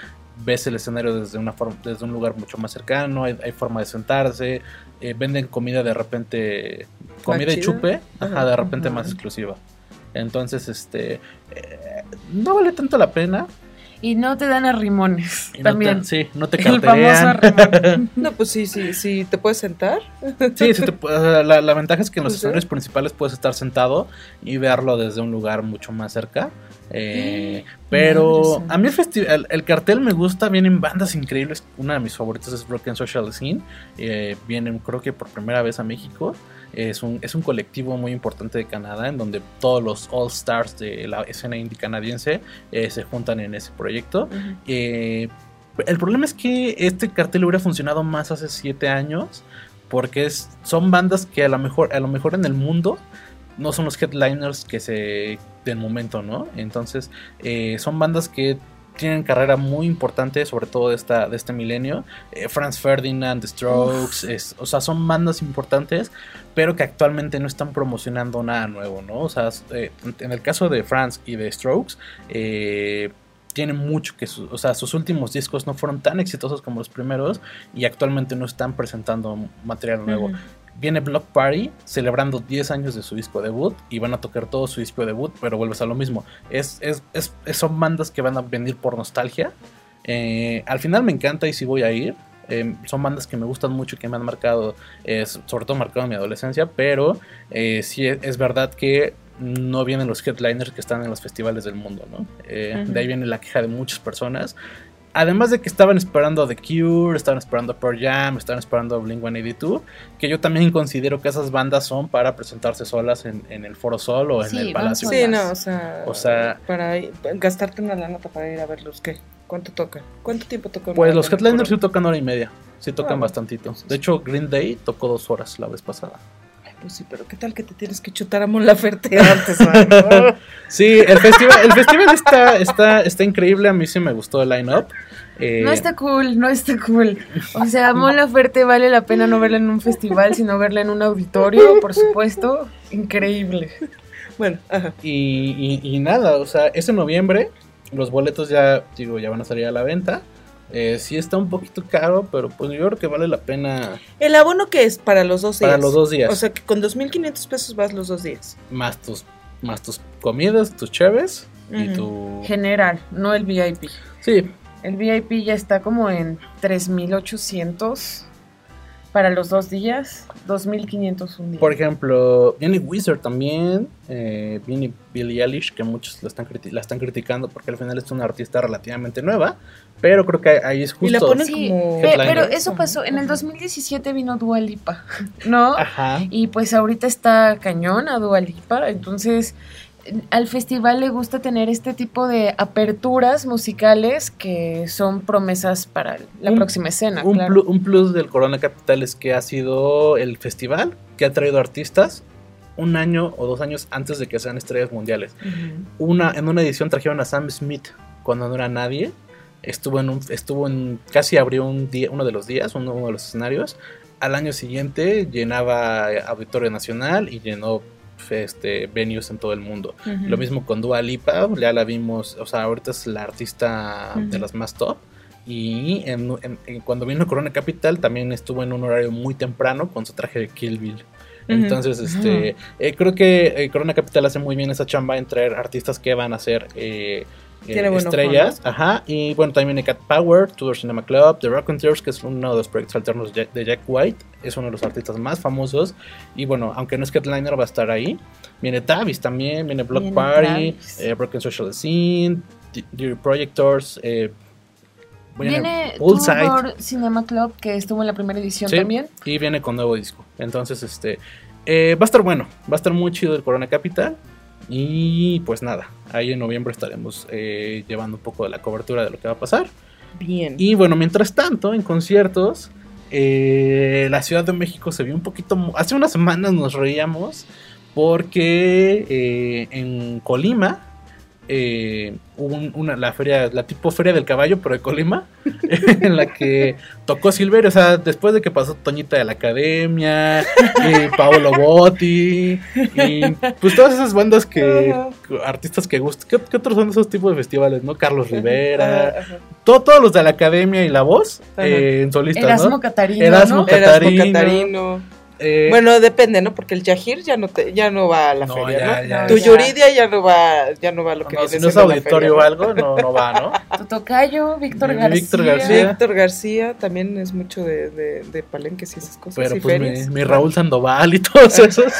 Ves el escenario desde una forma, desde un lugar mucho más cercano, hay, hay forma de sentarse, eh, venden comida de repente, comida y chupe, ajá, Ajá, de repente ajá. más exclusiva. Entonces, este, eh, no vale tanto la pena. Y no te dan arrimones. y no también. te, sí, no te El famoso carterean. arrimón. No, pues sí, sí, sí, te puedes sentar. Sí, sí te la, la ventaja es que en los Pues, escenarios principales puedes estar sentado y verlo desde un lugar mucho más cerca. Eh, pero a mí el, festi- el, el cartel me gusta, vienen bandas increíbles. Una de mis favoritas es Broken Social Scene. eh, vienen creo que por primera vez a México. Es un, es un colectivo muy importante de Canadá en donde todos los All Stars de la escena indie canadiense eh, se juntan en ese proyecto. Eh, el problema es que este cartel hubiera funcionado más hace 7 años. Porque es, son bandas que a lo mejor, a lo mejor en el mundo no son los headliners que se del momento, ¿no? Entonces, eh, son bandas que tienen carrera muy importante, sobre todo de, esta, de este milenio. Eh, Franz Ferdinand, The Strokes, es- o sea, son bandas importantes, pero que actualmente no están promocionando nada nuevo, ¿no? O sea, eh, en el caso de Franz y de Strokes, eh, tienen mucho que, su- o sea, sus últimos discos no fueron tan exitosos como los primeros y actualmente no están presentando material nuevo. Viene Block Party celebrando 10 años de su disco debut y van a tocar todo su disco debut, pero vuelves a lo mismo. Es, es, es- son bandas que van a venir por nostalgia. Eh, al final me encanta y sí voy a ir. Eh, son bandas que me gustan mucho y que me han marcado, eh, sobre todo marcado en mi adolescencia, pero eh, sí es, es verdad que no vienen los headliners que están en los festivales del mundo, ¿no? Eh, Ujú. De ahí viene la queja de muchas personas. Además de que estaban esperando a The Cure, estaban esperando a Pearl Jam, estaban esperando a Blink-182, que yo también considero que esas bandas son para presentarse solas en, en el Foro Sol o en Sí, el Palacio. Sí, no, o sea, O sea- para gastarte una lana para ir a verlos, ¿qué? ¿Cuánto tocan? ¿Cuánto tiempo tocan? Pues los headliners sí tocan hora y media, sí tocan Ah, bastantito. De hecho, Green Day tocó dos horas la vez pasada. Pues sí, pero ¿qué tal que te tienes que chutar a Mon Laferte antes? Sí, el festival, el festival está, está, está increíble, a mí sí me gustó el line-up. Eh, No está cool, no está cool. O sea, Mon Laferte vale la pena no verla en un festival, sino verla en un auditorio, por supuesto. Increíble. bueno, ajá. Y, y- y nada, o sea, es en noviembre. Los boletos ya, digo, ya van a salir a la venta. Eh, sí está un poquito caro, pero pues yo creo que vale la pena ¿El abono que es para los dos días? para los dos días. O sea, que con 2.500 pesos vas los dos días. más tus más tus comidas, tus cheves y Ujú. tu... General, no el VIP. Sí, El VIP ya está como en 3.800 para los dos días, 2.500 un día. por ejemplo, viene Wizard también, eh, viene Billie Eilish, que muchos la están, criti- la están criticando porque al final es una artista relativamente nueva, pero creo que ahí es justo... Y la ponen Sí, como... Pe- headliner. pero eso pasó, en el 2017 vino Dua Lipa, ¿no? Ajá. Y pues ahorita está cañón a Dua Lipa, entonces al festival le gusta tener este tipo de aperturas musicales que son promesas para la Un- próxima escena, Un, claro. plu- un plus del Corona Capital es que ha sido el festival que ha traído artistas un año o dos años antes de que sean estrellas mundiales. Una, en una edición trajeron a Sam Smith cuando no era nadie. Estuvo en un, estuvo en, casi abrió un día, uno de los días, uno, uno de los escenarios. Al año siguiente llenaba Auditorio Nacional y llenó este, venues en todo el mundo. Lo mismo con Dua Lipa, ya la vimos, o sea, ahorita es la artista de las más top. Y en- en- en- cuando vino Corona Capital también estuvo en un horario muy temprano con su traje de Kill Bill. Entonces, este, eh, creo que eh, Corona Capital hace muy bien esa chamba en traer artistas que van a ser eh, eh, estrellas. Ajá. Y bueno, también viene Cat Power, Tudor Cinema Club, The Raconteurs, que es uno de los proyectos alternos de Jack- White. Es uno de los artistas más famosos. Y bueno, aunque no es Headliner, va a estar ahí. Viene Travis también, viene Block Viene Party, eh, Broken Social Scene, Dear Projectors. Eh, Viene. Tudor Cinema Club, que estuvo en la primera edición Sí, también. Y viene con nuevo disco. Entonces, este. eh, va a estar bueno. Va a estar muy chido el Corona Capital. Y pues nada. Ahí en noviembre estaremos eh, llevando un poco de la cobertura de lo que va a pasar. Bien. Y bueno, mientras tanto, en conciertos. eh, la Ciudad de México se vio un poquito. Hace unas semanas nos reíamos. Porque eh, en Colima. Eh, hubo un- una, la feria, la tipo feria del caballo, pero de Colima, en la que tocó Silverio, o sea, después de que pasó Toñita de la Academia, y Paolo Botti, y pues todas esas bandas que, artistas que gustan, ¿qué, qué otros son esos tipos de festivales, no? Carlos Rivera, Ajá, ajá. todo- todos los de la Academia y La Voz, eh, en solistas, Erasmo ¿no? Catarino, Erasmo ¿no? Ca- Erasmo Catarino. Eh, Bueno, depende, ¿no? Porque el Yajir ya no te, ya no va a la No, feria, ya, ¿no? ya, tu ya. Yuridia ya no va, ya no va a lo que no, viene si no es auditorio o algo, no, no va, ¿no? Tu tocayo, Víctor García. Víctor. García. Víctor García también es mucho de, de, de palenques y esas cosas Pero y pues mi, mi Raúl Sandoval y todos esos.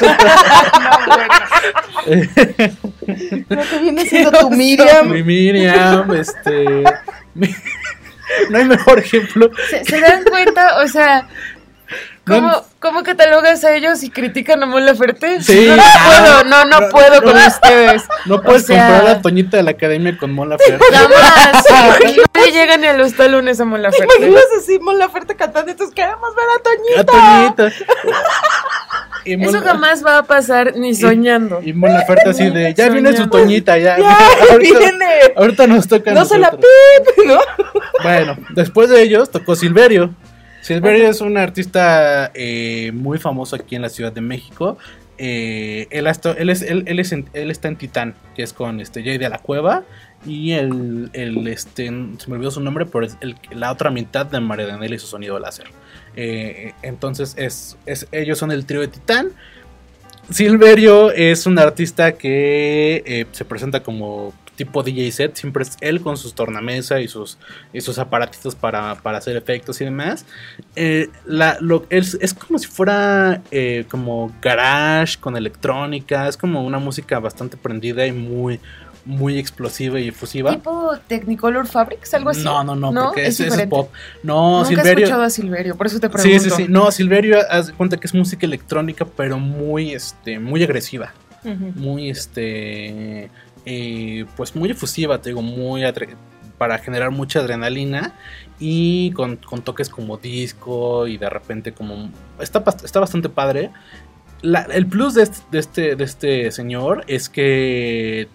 ¿No te viene siendo tu Miriam? mi Miriam, este. mi- no hay mejor ejemplo. ¿Se, se dan cuenta? O sea, ¿cómo, No. ¿cómo catalogas a ellos y critican a Mon Laferte? Sí. No, no puedo, no, no, No, puedo no. con ustedes. No puedes O sea- comprar a Toñita de la Academia con Mola Fer. Jamás. No le llegan ni a los talones a Mon ¿Te Laferte. imaginas así Mon Laferte cantando y todos queremos ver a A Toñita? Toñita. Y Mon- Eso jamás va a pasar ni soñando. Y Mon Laferte así de, ya viene su. Toñita, ya. Ya, ahorita, viene. ahorita nos toca a No se la pip, ¿no? Bueno, después de ellos tocó Silverio. Silverio es un artista eh, muy famoso aquí en la Ciudad de México. Eh, él, es, él, es él está en Titán, que es con este Jay de la Cueva. Y el, el, este, se me olvidó su nombre, pero es la otra mitad de Marianela y su sonido láser. Eh, entonces es, es- ellos son el trío de Titán. Silverio es un artista que se presenta como tipo DJ set, siempre es él con sus tornamesa y sus, y sus aparatitos para, para hacer efectos y demás. Eh, la, lo, es, es como si fuera eh, como garage con electrónica, es como una música bastante prendida y muy muy explosiva y efusiva. ¿Tipo Technicolor Fabrics? ¿Algo así? No, no, no, ¿No? porque Es ese es diferente. pop. No, Nunca he Silverio. escuchado a Silverio, por eso te Sí, pregunto. sí, sí. No, Silverio, haz cuenta que es música electrónica, pero muy, este, muy agresiva. Muy, este, eh, pues muy efusiva, te digo, muy para generar mucha adrenalina y con, toques como disco y de repente como... Está, está bastante padre. El plus este, de, este, de este señor es que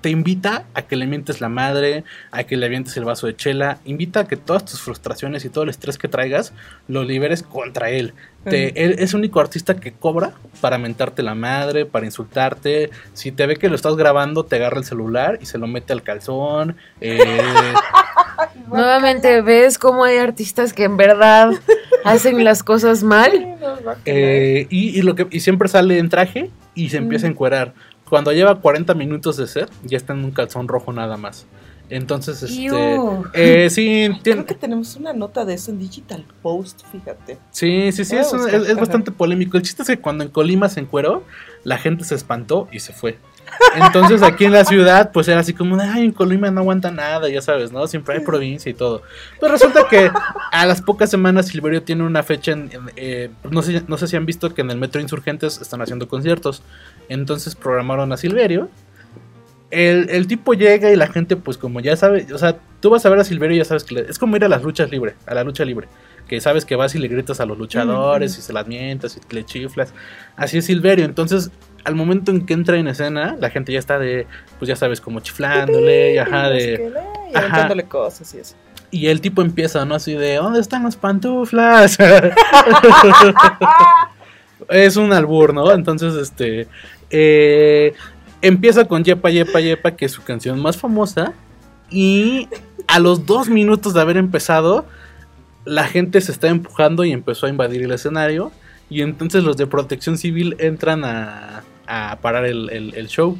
te invita a que le mientes la madre, a que le avientes el vaso de chela, invita a que todas tus frustraciones y todo el estrés que traigas lo liberes contra él. Te- él es el único artista que cobra para mentarte la madre, para insultarte. Si te ve que lo estás grabando, te agarra el celular y se lo mete al calzón. Eh, Nuevamente, ¿ves cómo hay artistas que en verdad hacen las cosas mal? eh, y, y lo que, y siempre sale en traje y se empieza a encuerar. Cuando lleva 40 minutos de set, ya está en un calzón rojo nada más. Entonces, este. Eh, sí, tiene- Creo que tenemos una nota de eso en Digital Post, fíjate. Sí, sí, sí, es, un- buscar, es- es ajá. bastante polémico. El chiste es que cuando en Colima se encueró, la gente se espantó y se fue. Entonces aquí en la ciudad, pues era así como, de, ay, en Colima no aguanta nada, ya sabes, ¿no? Siempre hay provincia y todo. Pues resulta que a las pocas semanas Silverio tiene una fecha en, en, eh, no, sé, no sé si han visto que en el Metro Insurgentes están haciendo conciertos. Entonces programaron a Silverio. El, el tipo llega y la gente, pues como ya sabe, o sea, tú vas a ver a Silverio y ya sabes que le- es como ir a las luchas libre, a la lucha libre que sabes que vas y le gritas a los luchadores y se las mientas y le chiflas. Así es Silverio. Entonces, al momento en que entra en escena, la gente ya está de, pues ya sabes, como chiflándole, y ajá, de... y aventándole cosas y eso. Y el tipo empieza, ¿no? Así de, ¿dónde están las pantuflas? es un albur, ¿no? Entonces, este... eh, empieza con Yepa, Yepa, Yepa, que es su canción más famosa. Y a los dos minutos de haber empezado, la gente se está empujando y empezó a invadir el escenario. Y entonces los de protección civil entran a, parar el show.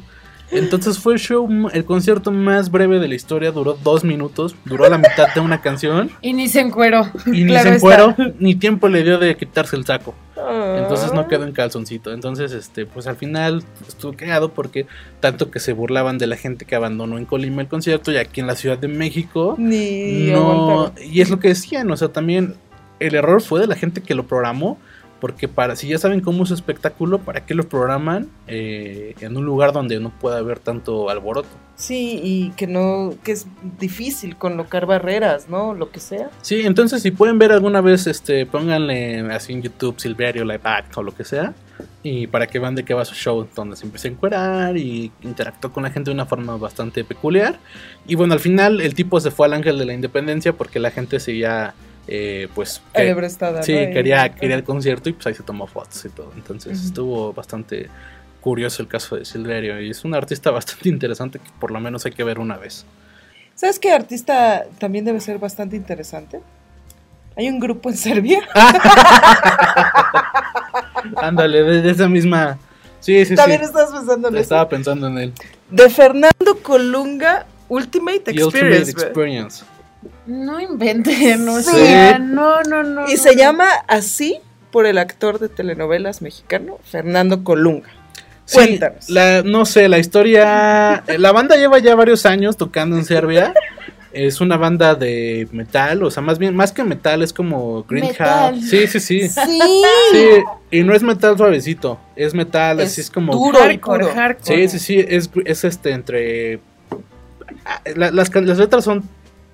Entonces fue el show, el concierto más breve de la historia, duró dos minutos, duró la mitad de una canción Y ni se encueró. y ni se encueró, ni tiempo le dio de quitarse el saco. Entonces Ah. no quedó en calzoncito. Entonces, este, pues al final estuvo cagado porque tanto que se burlaban de la gente que abandonó en Colima el concierto y aquí en la Ciudad de México Ni no. aguantaron. Y es lo que decían, o sea, también el error fue de la gente que lo programó. Porque para, si ya saben cómo es su espectáculo, ¿para qué lo programan eh, en un lugar donde no pueda haber tanto alboroto? Sí, y que no, que es difícil colocar barreras, ¿no? Lo que sea. Sí, entonces si pueden ver alguna vez, este, pónganle así en YouTube Silverio, Live Act o lo que sea. Y para que vean de qué va su show, donde se empieza a encuerar y interactuó con la gente de una forma bastante peculiar. Y bueno, al final el tipo se fue al Ángel de la Independencia porque la gente seguía, eh, pues... que- sí, quería, quería el concierto y pues ahí se tomó fotos y todo. Entonces estuvo bastante curioso el caso de Silverio. Y es un artista bastante interesante que por lo menos hay que ver una vez. ¿Sabes qué artista también debe ser bastante interesante? Hay un grupo en Serbia. Ándale, de, esa misma... Sí, sí, También sí. estás pensando en eso. Estaba pensando en él. De Fernando Colunga Ultimate The Ultimate Experience. No inventen, o Sí. sea, no, no, no. Y no. se llama así por el actor de telenovelas mexicano, Fernando Colunga. Sí, Cuéntanos. la, no sé, la historia. La banda lleva ya varios años tocando en Serbia. Es una banda de metal, o sea, más bien, más que metal, es como green Metal. house. Sí, sí, sí. Sí. Sí, y no es metal suavecito, es metal, así es como. duro y Hardcore, hardcore. Sí, sí, sí, es, es este entre... ah, la- las, las letras son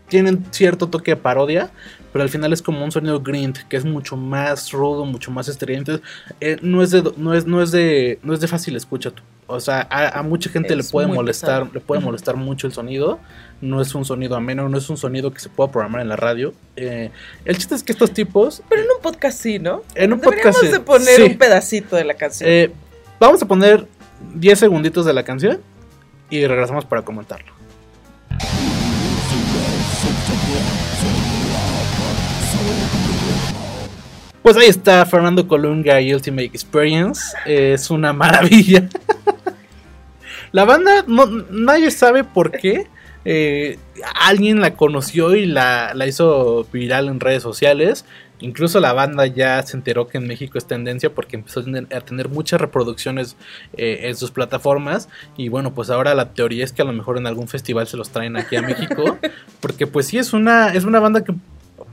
tienen cierto toque de parodia, pero al final es como un sonido grind, que es mucho más rudo, mucho más estridente. Eh, no es de no es no es de no es de fácil escucha. O sea, a, a mucha gente le puede molestar, pesado. le puede molestar mucho el sonido. No es un sonido ameno, no es un sonido que se pueda programar en la radio. Eh, el chiste es que estos tipos Pero en un podcast sí, ¿no? En un Deberíamos podcast sí. de poner Sí. un pedacito de la canción. eh, vamos a poner 10 segunditos de la canción y regresamos para comentarlo. Pues ahí está Fernando Colunga y Ultimate Experience. Es una maravilla. La banda, no, nadie sabe por qué. eh, alguien la conoció y la, la hizo viral en redes sociales. Incluso la banda ya se enteró que en México es tendencia porque empezó a tener, a tener muchas reproducciones eh, en sus plataformas. Y bueno, pues ahora la teoría es que a lo mejor en algún festival se los traen aquí a México. porque pues sí, es una, es una banda que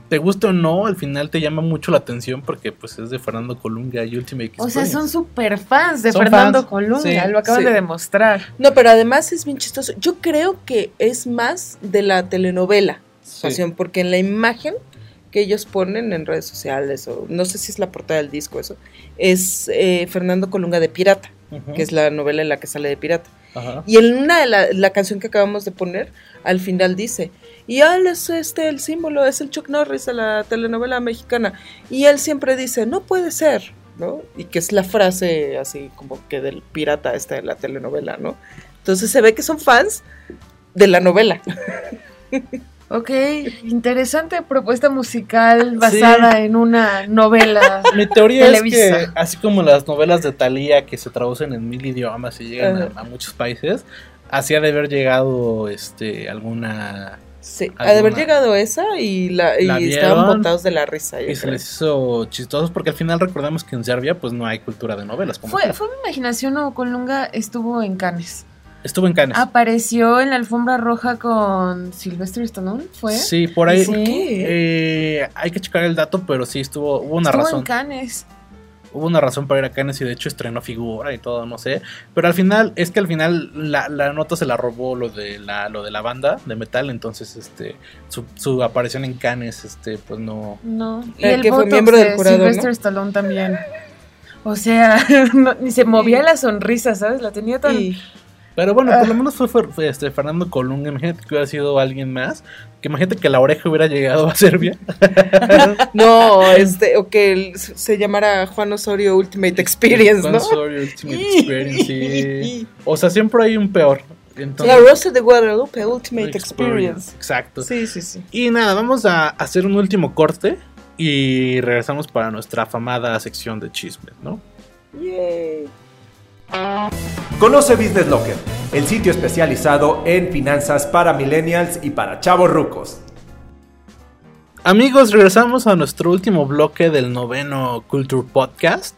te guste o no, al final te llama mucho la atención porque pues es de Fernando Colunga y Ultimate O sea, son super fans de Son Fernando fans, Colunga, sí, lo acaban sí. de demostrar. No, pero además es bien chistoso. Yo creo que es más de la telenovela, Sí. Pasión, porque en la imagen que ellos ponen en redes sociales, o no sé si es la portada del disco, eso, es eh, Fernando Colunga de Pirata, que es la novela en la que sale de Pirata. Ajá. Y en una de la, la canción que acabamos de poner, al final dice, y él es este el símbolo, es el Chuck Norris de la telenovela mexicana. Y él siempre dice, no puede ser, ¿no? Y que es la frase así como que del pirata esta de la telenovela, ¿no? Entonces se ve que son fans de la novela. Ok, interesante propuesta musical basada en una novela. Mi teoría es Televisa. que, así como las novelas de Thalía que se traducen en mil idiomas y llegan a muchos países, así ha de haber llegado este alguna. Sí, ha de haber llegado esa y, la, y ¿La estaban botados de la risa. Y se les hizo chistosos porque al final recordemos que en Serbia pues no hay cultura de novelas. Como Fue, tal. fue mi imaginación o Colunga estuvo en Cannes. Estuvo en Cannes. Apareció en la alfombra roja con Sylvester Stallone, ¿fue? Sí, por ahí. Sí. Eh, hay que checar el dato, pero sí estuvo, hubo una Estuvo razón. en Cannes. Hubo una razón para ir a Cannes y de hecho estrenó figura y todo, no sé. Pero al final, es que al final la, la nota se la robó lo de la, lo de la banda de metal, entonces este su, su aparición en Cannes, este, pues no. No. Y El el que fue miembro del de jurado, Sylvester ¿no? Stallone también. O sea, no- ni se movía la sonrisa, ¿sabes? La tenía tan... Y- Pero bueno, Ah. por lo menos fue, fue- fue, este Fernando Colunga, imagínate que hubiera sido alguien más, que imagínate que la oreja hubiera llegado a Serbia. no, este, o que el- se llamara Juan Osorio Ultimate Experience, ¿no? Sorry, Ultimate Experience, sí. O sea, siempre hay un peor. Entonces, La Rosa de Guadalupe Ultimate Experience. Exacto. Sí, sí, sí. Y nada, vamos a hacer un último corte y regresamos para nuestra afamada sección de chismes, ¿no? Yay. Conoce Business Locker, el sitio especializado en finanzas para millennials y para chavos rucos. Amigos, regresamos a nuestro último bloque del noveno Culture Podcast.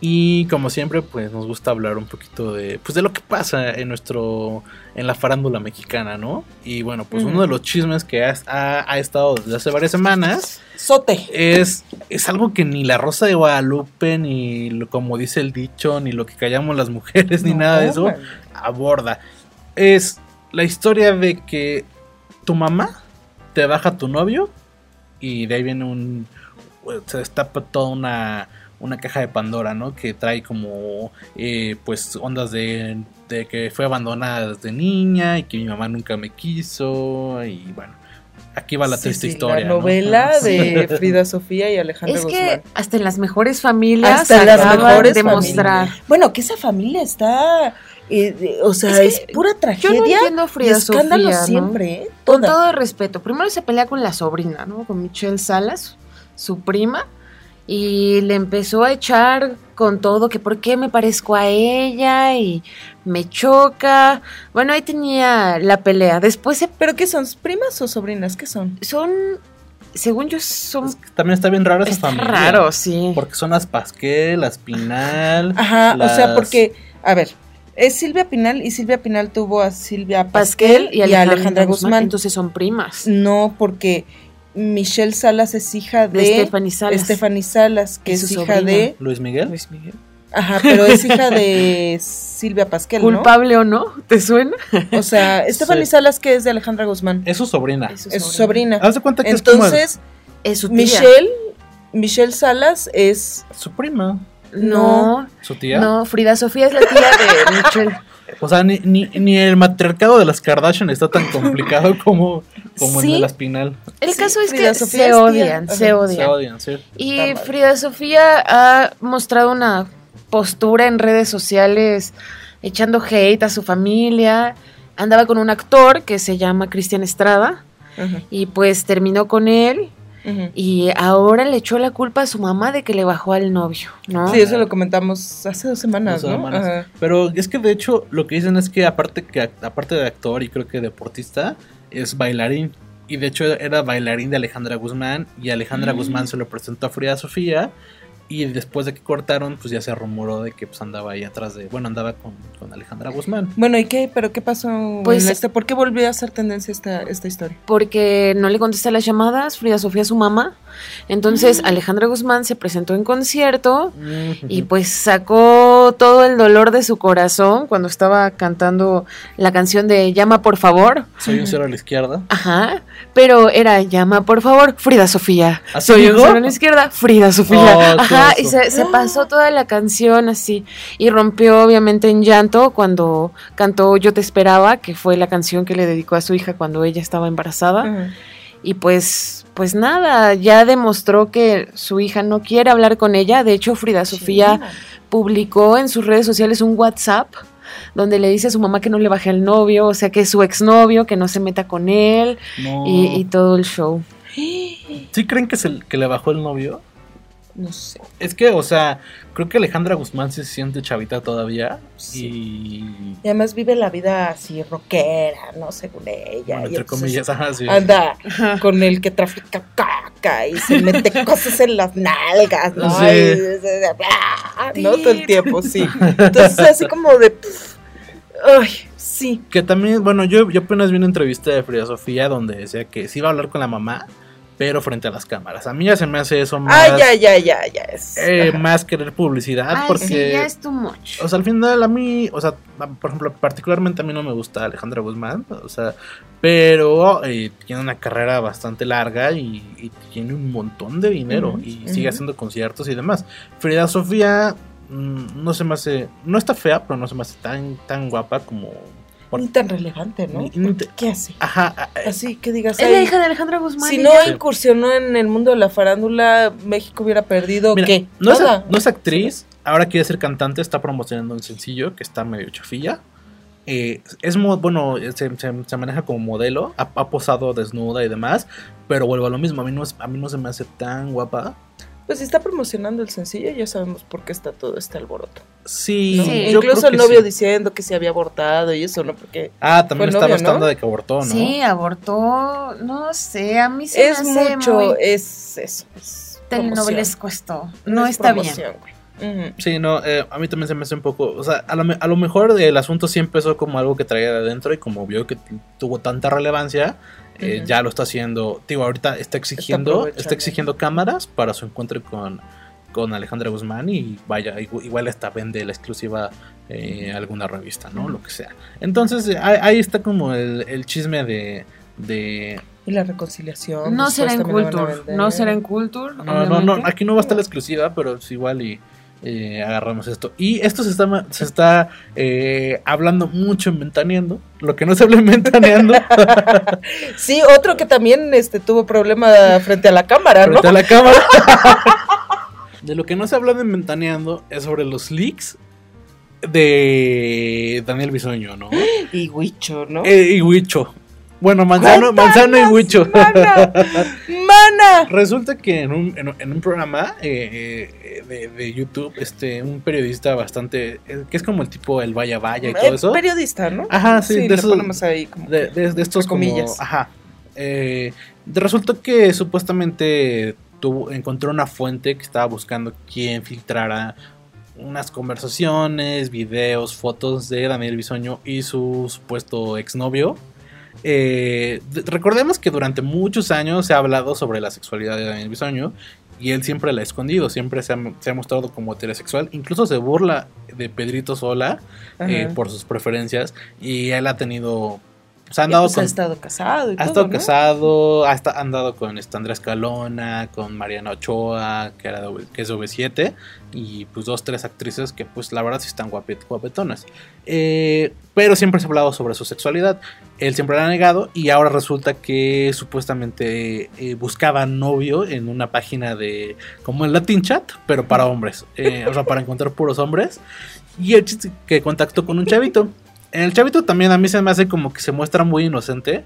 Y como siempre, pues nos gusta hablar un poquito de, pues, de lo que pasa en nuestro, en la farándula mexicana, ¿no? Y bueno, pues uno de los chismes que ha, ha- ha estado desde hace varias semanas Sote. es, es algo que ni la Rosa de Guadalupe, ni lo- como dice el dicho, ni lo que callamos las mujeres, ni nada de eso, aborda. Es la historia de que tu mamá te baja tu novio y de ahí viene un... Se destapa toda una, una caja de Pandora, ¿no? Que trae como, eh, pues, ondas de, de que fue abandonada desde niña y que mi mamá nunca me quiso y bueno. Aquí va la Sí, triste sí, historia. La ¿no? novela de Frida Sofía y Alejandra Es Guzmán. que hasta en las mejores familias Hasta las mejores de familias. mostrar. Bueno, que esa familia está. eh, o sea, Es pura Yo tragedia. no entiendo Frida escándalo Sofía, ¿no? siempre, ¿eh? Con todo respeto. Primero se pelea con la sobrina, ¿no? Con Michelle Salas, su prima. Y le empezó a echar con todo que por qué me parezco a ella y me choca. Bueno, ahí tenía la pelea. Después se... ¿Pero qué son? ¿Primas o sobrinas? ¿Qué son? Son, según yo, son... Es que también está bien raro esa Está familia. raro, sí. Porque son las Pasquel, las Pinal. Ajá, o sea, porque, a ver, es Silvia Pinal y Silvia Pinal tuvo a Silvia Pasquel Pasquel y Alejandra, Guzmán. Entonces son primas. No, porque Michelle Salas es hija De, de, Stephanie Salas. Stephanie Salas, que Es su hija sobrina. de. Luis Miguel. Luis Miguel. Ajá, pero es hija de Silvia Pasquel, ¿no? ¿Culpable o no? ¿Te suena? O sea, Stephanie Sí. Salas, que es de Alejandra Guzmán. Es su sobrina. Es Es su sobrina. Haz de cuenta que Entonces, Es su tía. Michelle, Michelle Salas es. su prima. No, Su tía. no, Frida Sofía es la tía de Michelle. O sea, ni, ni, ni el matriarcado de las Kardashian está tan complicado como, como el de las Pinal. El Sí, caso es Frida que Sofía se odian, se Se odian. sí. Y Está mal. Frida Sofía ha mostrado una postura en redes sociales echando hate a su familia. Andaba con un actor que se llama Cristian Estrada Ajá. y pues terminó con él Y ahora le echó la culpa a su mamá de que le bajó al novio, ¿no? Sí, eso lo comentamos hace dos semanas, Dos ¿no? semanas. Ajá. Pero es que de hecho lo que dicen es que aparte que aparte de actor y creo que deportista es bailarín y de hecho era bailarín de Alejandra Guzmán y Alejandra Mm. Guzmán se lo presentó a Frida Sofía y después de que cortaron pues ya se rumoró de que pues andaba ahí atrás de bueno andaba con, con Alejandra Guzmán. Bueno, ¿y qué? ¿Pero qué pasó? Pues- este? ¿Por qué volvió a ser tendencia esta, esta historia? porque no le contesta las llamadas, Frida Sofía a su mamá. Entonces Alejandra Guzmán se presentó en concierto y pues sacó todo el dolor de su corazón cuando estaba cantando la canción de Llama por favor. soy un cero a la izquierda. Ajá, pero era Llama por favor, Frida Sofía. ¿Así Soy un cero a la izquierda, Frida Sofía. Oh, Ajá, y se, se pasó toda la canción así y rompió obviamente en llanto cuando cantó Yo te esperaba, que fue la canción que le dedicó a su hija cuando ella estaba embarazada. Y pues, pues nada, ya demostró que su hija no quiere hablar con ella. De hecho, Frida Sofía publicó en sus redes sociales un WhatsApp donde le dice a su mamá que no le baje al novio, o sea, que es su exnovio, que no se meta con él No. y, y todo el show. ¿Sí creen que, se, que le bajó el novio? No sé. Es que, o sea, creo que Alejandra Guzmán se siente chavita todavía. Sí. Y. Y además vive la vida así rockera, ¿no? Según ella. bueno, y entre comillas, ajá, sí. Anda con el que trafica caca y se mete cosas en las nalgas, ¿no? Sí. Y- no todo el tiempo, sí. Entonces así como de pff, ay, sí. Que también, bueno, yo, yo apenas vi una entrevista de Frida Sofía donde decía que sí iba a hablar con la mamá, pero frente a las cámaras. A mí ya se me hace eso más. Ay, ya, ya, ya, ya es. eh, más querer publicidad, Ay, porque. sí, ya es too much. O sea, al final a mí, o sea, por ejemplo, particularmente a mí no me gusta Alejandra Guzmán, o sea, pero eh, tiene una carrera bastante larga y, y tiene un montón de dinero y sigue haciendo conciertos y demás. Frida Sofía mm, no se me hace, no está fea, pero no se me hace tan, tan guapa como... por- Ni tan relevante, ¿no? Ni- ni Porque, te- ¿Qué hace? Ajá, Así que digas, Es la hija de Alejandra Guzmán. si no ya. incursionó en el mundo de la farándula, México hubiera perdido Mira, qué? No es, Nada. no es actriz, ahora quiere ser cantante, está promocionando un sencillo que está medio chafilla. Eh, es mo- bueno, se, se- se maneja como modelo, ha, ha posado desnuda y demás, pero vuelvo a lo mismo, a mí no, es- a mí no se me hace tan guapa. Pues si está promocionando el sencillo, ya sabemos por qué está todo este alboroto. Sí, ¿no? Sí. yo Incluso el novio sí. diciendo que se había abortado y eso, ¿no? Porque Ah, también está bastante ¿no? de que abortó, ¿no? Sí, abortó, no sé, a mí se es me hace mucho, muy es eso. Es telenovelesco esto. No Es está bien. Sí, no, eh, a mí también se me hace un poco, o sea, a lo, me- a lo mejor el asunto sí empezó como algo que traía de adentro y como vio que tuvo tanta relevancia, eh, ya lo está haciendo, digo, ahorita está exigiendo, está, exigiendo cámaras para su encuentro con, con Alejandra Guzmán y vaya, igu- igual hasta vende la exclusiva eh, a alguna revista, ¿no? Lo que sea. Entonces, eh, ahí, ahí está como el, el chisme de... de Y la reconciliación. No después será en van a Culture. No será en Culture. No, no, no, aquí no va a estar la exclusiva, pero es igual y eh, agarramos esto. Y esto se está, se está eh, hablando mucho en Ventaneando. Lo que no se habla en Ventaneando, Sí, otro que también este, tuvo problema frente a la cámara, ¿no? frente a la cámara. De lo que no se ha hablado en Ventaneando es sobre los leaks de Daniel Bisoño, ¿no? Y Huicho, ¿no? Eh, y Huicho. Bueno, Manzano, Manzano y Huicho. Resulta que en un, en, un- en un programa eh, eh, de, de YouTube, este, un periodista bastante, eh, que es como el tipo el vaya vaya y todo Eh, eso. Periodista, ¿no? Ajá, sí, de le esos- ponemos ahí como De, de- de estos como- comillas. ajá. Eh, de- resultó que supuestamente tuvo, encontró una fuente que estaba buscando quién filtrara unas conversaciones, videos, fotos de Daniel Bisoño y su supuesto exnovio. Eh, de- recordemos que durante muchos años se ha hablado sobre la sexualidad de Daniel Bisoño y él siempre la ha escondido, siempre se ha, se ha mostrado como heterosexual, incluso se burla de Pedrito Sola eh, por sus preferencias y él ha tenido, ha Y, andado pues, con, ha estado casado y ha todo, estado ¿no? casado, ha andado con este Andrés Calona, con Mariana Ochoa, que, era de que es de V7, y pues dos, tres actrices que pues la verdad sí están guapet- guapetonas. Eh, pero siempre se ha hablado sobre su sexualidad. Él siempre la ha negado y ahora resulta que supuestamente eh, buscaba novio en una página de como el Latin Chat, pero para hombres. Eh, o sea, para encontrar puros hombres. Y el chiste que contactó con un chavito. El chavito también a mí se me hace como que se muestra muy inocente.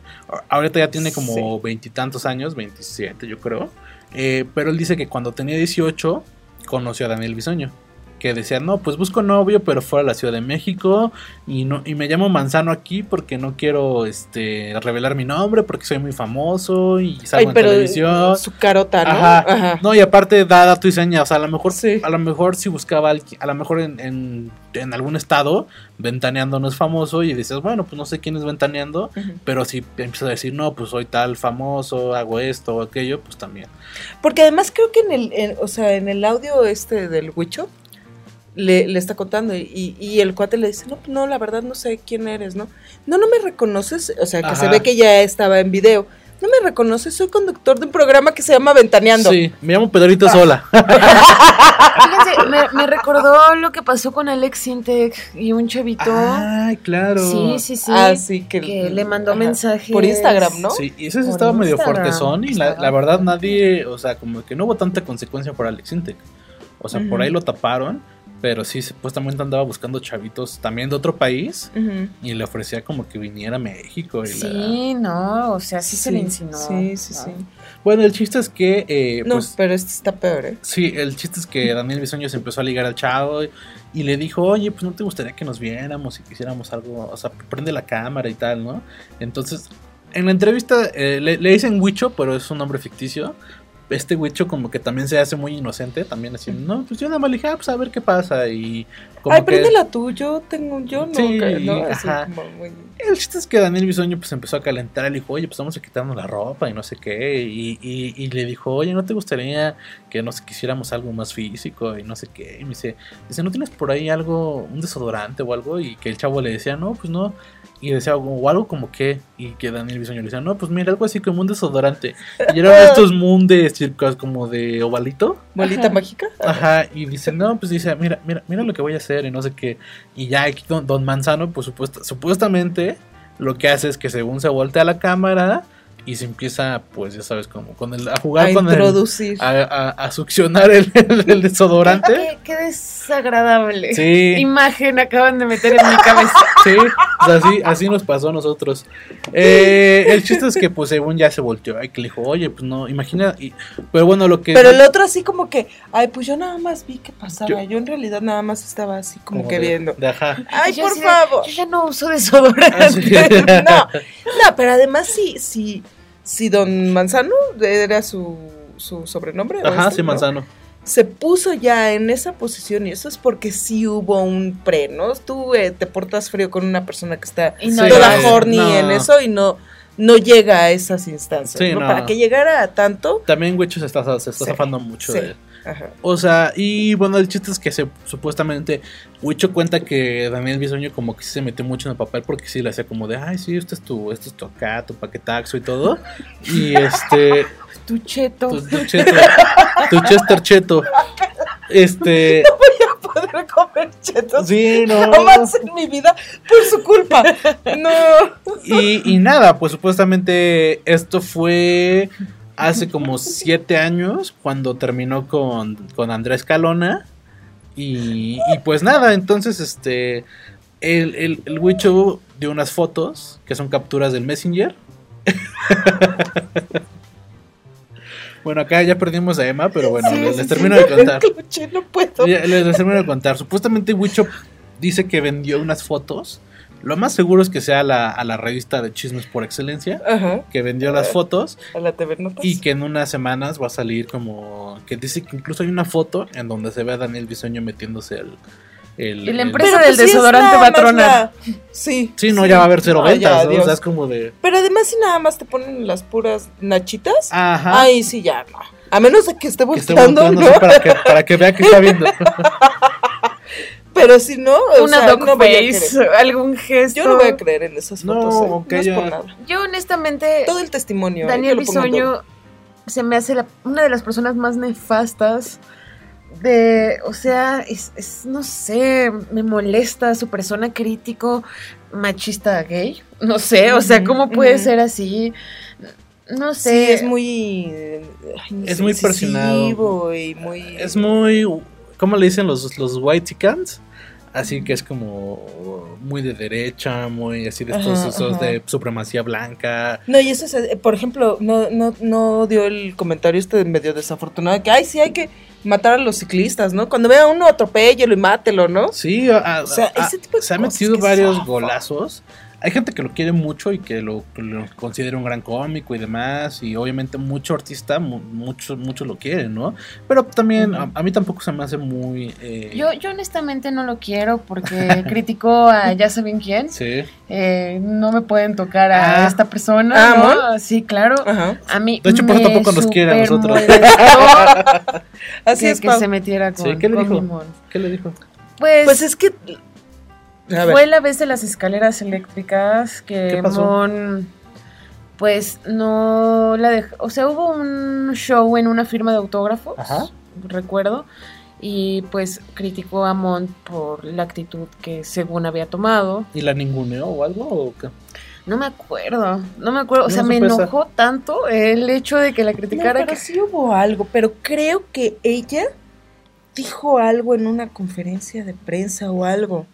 Ahorita ya tiene como veintitantos años, 27 yo creo. Eh, pero él dice que cuando tenía 18 conoció a Daniel Bisoño que decía, no, pues busco novio, pero fuera de la Ciudad de México y no y me llamo Manzano aquí porque no quiero este revelar mi nombre porque soy muy famoso y salgo Ay, pero en televisión. su carota, ¿no? Ajá. Ajá. No, y aparte da dato y seña, o sea, a lo mejor Sí. a lo mejor si buscaba a lo mejor en, en, en algún estado ventaneando no es famoso y dices, bueno, pues no sé quién es ventaneando, pero si empiezas a decir, no, pues soy tal famoso, hago esto o aquello, pues también. Porque además creo que en el, en- o sea, en el audio este del Huicho le, le está contando y, y el cuate le dice, no, no, la verdad no sé quién eres, ¿no? No, no me reconoces, o sea, que se ve que ya estaba en video. No me reconoces, soy conductor de un programa que se llama Ventaneando. Sí, me llamo Pedrito Sola. Fíjense, me, me recordó lo que pasó con Alex Sintek y un chavito. Ay, claro. sí, sí, sí. Ah, sí, que, que le mandó ajá. mensajes. Por Instagram, ¿no? Sí, y ese sí estaba medio fuertezón y la, verdad nadie, o sea, como que no hubo tanta consecuencia por Alex Intec. O sea, por ahí lo taparon, pero sí, supuestamente andaba buscando chavitos también de otro país y le ofrecía como que viniera a México. Y la- Sí, no, o sea, sí, se le insinuó. Sí, sí, ¿no? sí. Bueno, el chiste es que, eh, No, pues, pero este está peor, ¿eh? sí, el chiste es que Daniel Bisoño se empezó a ligar al chavo y, y le dijo, oye, pues no te gustaría que nos viéramos y que hiciéramos algo, o sea, prende la cámara y tal, ¿no? Entonces, en la entrevista eh, le, le dicen Huicho, pero es un nombre ficticio. Este Huicho como que también se hace muy inocente, también así, no, pues yo nada más le dije, ah, pues a ver qué pasa y como Ay, que... préndela tú, yo tengo, yo no, Sí, ¿no? Así ajá. como muy- El chiste es que Daniel Bisoño pues empezó a calentar, le dijo, oye, pues vamos a quitarnos la ropa y no sé qué, y, y- y le dijo, oye, ¿no te gustaría que nos quisiéramos algo más físico y no sé qué? Y me dice, dice, ¿no tienes por ahí algo, un desodorante o algo? Y que el chavo le decía, no, pues no. Y decía, o algo como qué, y que Daniel Bisoño le decía, no, pues mira, algo así como un desodorante. Y eran estos mundes circos como de ovalito. ¿Bolita Ajá. mágica? Ajá, y dice, no, pues dice, mira, mira, mira lo que voy a hacer y no sé qué. Y ya aquí don, don Manzano, pues supuesta- supuestamente lo que hace es que según se voltea la cámara y se empieza, pues ya sabes, como con el, a jugar A con el... A, a- a succionar el, el- el desodorante. Qué, qué desagradable. Sí, Imagen acaban de meter en mi cabeza. sí, pues así, así nos pasó a nosotros. Eh, el chiste es que pues según ya se volteó y que le dijo, oye, pues no, imagina, y- pero bueno, lo que... Pero el otro así como que, ay, pues yo nada más vi que pasaba. Yo- Yo, en realidad nada más estaba así como, que de- viendo. de ajá. Ay, Yo por favor. Yo ya no uso desodorante. Así. no, no, pero además sí, sí, sí, don Manzano era su, su sobrenombre. ¿o Ajá, este, sí, no? Manzano. Se puso ya en esa posición y eso es porque sí hubo un pre, ¿no? Tú eh, te portas frío con una persona que está Y no toda lo- horny no. en eso y no, no llega a esas instancias. Sí, ¿no? no. Para que llegara a tanto. También Huicho se está, se está Sí, zafando mucho sí. de él. Ajá. O sea, y bueno, el chiste es que se supuestamente Huicho cuenta que Daniel Bisoño como que sí se metió mucho en el papel porque sí le hacía como de, ay, sí, este es tu, este es tu acá, tu paquetaxo y todo. Y este, Tu cheto. tu, tu cheto, tu Chester Cheto. Este, Poder comer chetos. sí, no. Jamás en mi vida por su culpa. No. Y, y nada, pues supuestamente esto fue hace como siete años cuando terminó con, con Andrés Calona. Y, y pues nada, entonces este el, el, el Huicho dio unas fotos que son capturas del Messenger. bueno, acá ya perdimos a Emma, pero bueno, Sí, les, termino no de contar. escuché, no puedo. Les, les termino de contar. Supuestamente Huicho dice que vendió unas fotos. Lo más seguro es que sea a la, a la revista de chismes por excelencia. Ajá. Que vendió las fotos A la TV Notas. y que en unas semanas va a salir como. Que dice que incluso hay una foto en donde se ve a Daniel Bisoño metiéndose el. el- Y la empresa- del pues sí es desodorante la- Sí. Sí, no, ya va a haber cero No, ya, ventas. ¿no? O sea, es como de. Pero además, si nada más te ponen las puras nachitas, Ajá. ay, sí, ya no. A menos de que esté que esté volteando, volteando ¿no? para que, para que vea que está viendo. Pero si no, o Una sea, dog no voy a face, creer. algún gesto. Yo no voy a creer en esas No, fotos. ¿eh? no es ya. por nada. Yo honestamente, Todo el testimonio. ¿eh? Daniel. Bisoño se me hace la- una de las personas más nefastas de, o sea, es, es, no sé, me molesta su persona crítico, machista gay, no sé, o sea, ¿cómo puede ser así? No sé. Sí, es muy. eh, Es muy presionado. y muy. Es muy. ¿Cómo le dicen los, los white chickens? Así que es como muy de derecha, muy así de estos Ajá, esos ajá. de supremacía blanca. No, y eso es, por ejemplo, no, no, no dio el comentario este medio desafortunado de que, ay, sí hay que matar a los ciclistas, ¿no? Cuando vea a uno, atropéllelo y mátelo, ¿no? Sí, a- O sea, a- ese tipo de se han cosas metido que varios golazos. Hay gente que lo quiere mucho y que lo, que lo considera un gran cómico y demás. Y obviamente mucho artista, mu- mucho, mucho lo quieren, ¿no? Pero también a, a mí tampoco se me hace muy... eh, Yo, yo honestamente no lo quiero porque criticó a ya saben quién. Sí. Eh, no me pueden tocar a Ah. esta persona. Ah, ¿no? Sí, claro. Ajá. A mí De hecho, por eso tampoco nos quiere a nosotros. Así que, es, que Pau. se metiera con, Sí, ¿qué le con dijo? ¿Qué le dijo? Pues, Pues es que... Fue la vez de las escaleras eléctricas que. Mon pues no la dejó, o sea, hubo un show en una firma de autógrafos, Ajá. recuerdo, y pues criticó a Mon por la actitud que según había tomado. ¿Y la ninguneó o algo? ¿O qué? No me acuerdo, no me acuerdo, o No sea, me enojó tanto el hecho de que la No, criticara pero que sí hubo algo, pero creo que ella dijo algo en una conferencia de prensa o algo.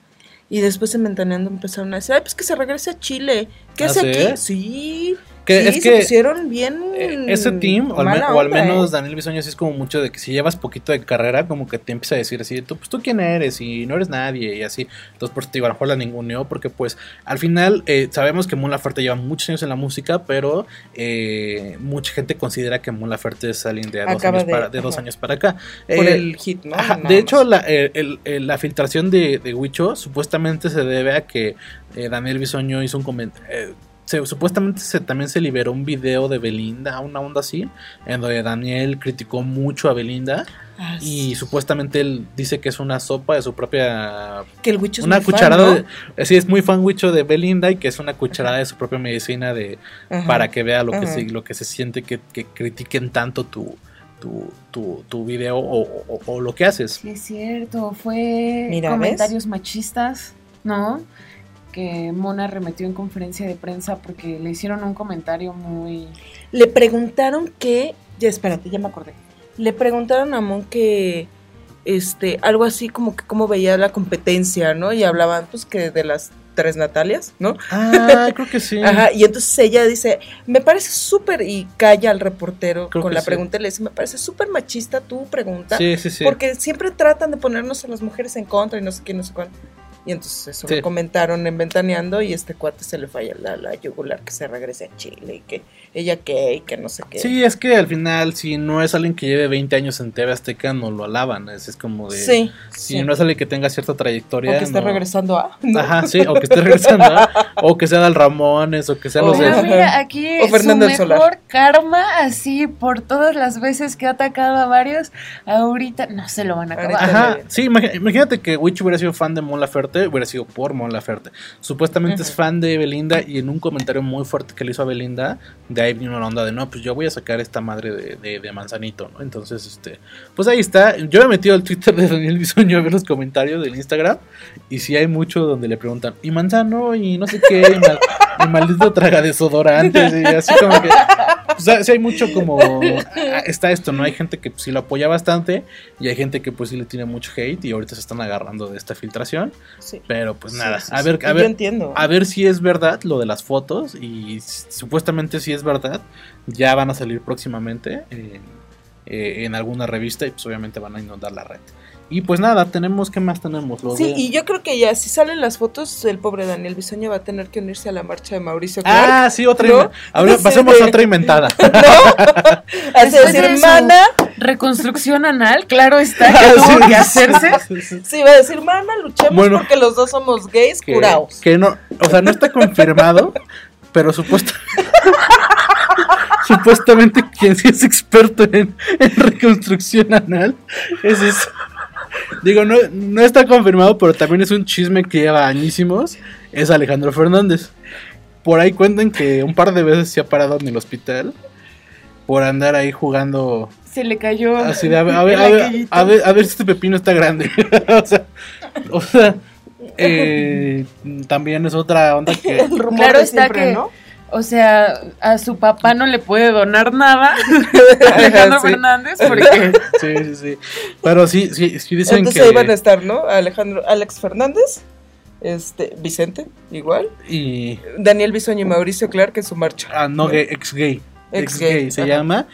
Y después en Ventaneando empezaron a decir, ay, pues que se regrese a Chile. ¿Qué ¿Ah, hace sí? aquí? Sí. Que sí, es se que pusieron bien. eh, ese team, o al, mala me- o al onda, menos ¿eh? Daniel Bisoño, sí es como mucho de que si llevas poquito de carrera, como que te empieza a decir así, tú, pues tú quién eres y no eres nadie y así. Entonces, por eso te digo, a lo mejor la ninguneó, porque pues al final eh, sabemos que Mon Laferte lleva muchos años en la música, pero eh, mucha gente considera que Mon Laferte es alguien de, dos, años de- para, de dos ajá. años para acá. Por Eh, el hit, ¿no? Ajá, de hecho, la, el- el- el- la filtración de, de Huicho supuestamente se debe a que eh, Daniel Bisoño hizo un comentario. Supuestamente se, también se liberó un video de Belinda, una onda así, en donde Daniel criticó mucho a Belinda Ah, y sí. supuestamente él dice que es una sopa de su propia... que el Wicho es una muy fan, cucharada, ¿no? de, eh, sí, es muy fan de Belinda y que es una cucharada de su propia medicina de Ajá. para que vea lo que, se, lo que se siente que, que critiquen tanto tu, tu, tu, tu video o, o- o lo que haces. Sí, es cierto, fue Mira, comentarios machistas, ¿no? Que Mona remetió en conferencia de prensa porque le hicieron un comentario muy... Le preguntaron que. Ya, espérate, ya me acordé. Le preguntaron a Mon que. Este, algo así como que cómo veía la competencia, ¿no? Y hablaban, pues, que de las tres Natalias, ¿no? Ah, creo que sí. Ajá, y entonces ella dice, me parece súper, y calla al reportero Creo con la sí. pregunta y le dice, me parece súper machista tu pregunta, Sí, sí, sí. porque siempre tratan de ponernos a las mujeres en contra y no sé qué, no sé cuánto. Y entonces eso Sí. lo comentaron en Ventaneando y este cuate se le falla la, la yugular que se regrese a Chile y que ella qué y que no sé qué. Sí, es que al final, si no es alguien que lleve 20 años en TV Azteca, no lo alaban. Es, es como de. sí. Si sí. no es alguien que tenga cierta trayectoria. o que esté no- regresando a... ¿no? Ajá, sí, o que esté regresando. ¿no? o que sea Dal Ramones, o que sea O- los de. Pero mira, aquí O Fernando su el Solar. mejor karma, así por todas las veces que ha atacado a varios, ahorita no se lo van a acabar. Ahorita Ajá, sí, imagínate que Witch hubiera sido fan de Mon Laferte, hubiera sido por Mon Laferte. Supuestamente es fan de Belinda y en un comentario muy fuerte que le hizo a Belinda, de ahí vino la onda de no, pues yo voy a sacar esta madre de, de- de Manzanito, ¿no? Entonces, este, pues ahí está. Yo me he metido al Twitter de Daniel Bisoño a ver los comentarios del Instagram y sí hay mucho donde le preguntan, y Manzano, y no sé qué, y maldito traga desodorantes, y así como que. Sea, sí hay mucho como. ah, Está esto, ¿no? Hay gente que pues, sí lo apoya bastante y hay gente que pues sí le tiene mucho hate y ahorita se están agarrando de esta filtración. Sí. Pero pues Sí, nada, sí, a ver, a Yo ver, entiendo. a ver si es verdad lo de las fotos y supuestamente si es verdad, ya van a salir próximamente en, eh, en alguna revista y pues obviamente van a inundar la red. Y pues nada, tenemos, ¿qué más tenemos? Lo Sí, de- y yo creo que ya, si salen las fotos, el pobre Daniel Bisoño va a tener que unirse a la marcha de Mauricio Clark. Ah, sí, otra. ¿no? Ahora pasemos de- a otra inventada. Hace Después decir, de eso- mana, Reconstrucción anal, claro está, que Ah, tuvo sí, que hacerse. sí, sí. sí, va a decir, mana, luchemos Bueno. porque los dos somos gays que, curados. que no, o sea, no está confirmado, pero supuesta- supuestamente quien sí es experto en, en reconstrucción anal es eso. Digo, no, no está confirmado, pero también es un chisme que lleva añísimos. Es Alejandro Fernández. Por ahí cuentan que un par de veces se ha parado en el hospital por andar ahí jugando Se le cayó. Así de, a ver, a ver, el a ver, aquellito. a ver, a ver si este pepino está grande. o sea, o sea, eh, también es otra onda que... El rumor Claro de está siempre, que- ¿no? O sea, a su papá no le puede donar nada. Alejandro Sí. Fernández, porque Sí, sí, sí. Pero sí, sí, sí dicen Entonces que. ahí van a estar, ¿no? Alejandro, Alex Fernández, este, Vicente, igual, Y. Daniel Bisoño y Mauricio Clark en su marcha. Ah, no, gay, ex gay. Ex gay se ajá. llama.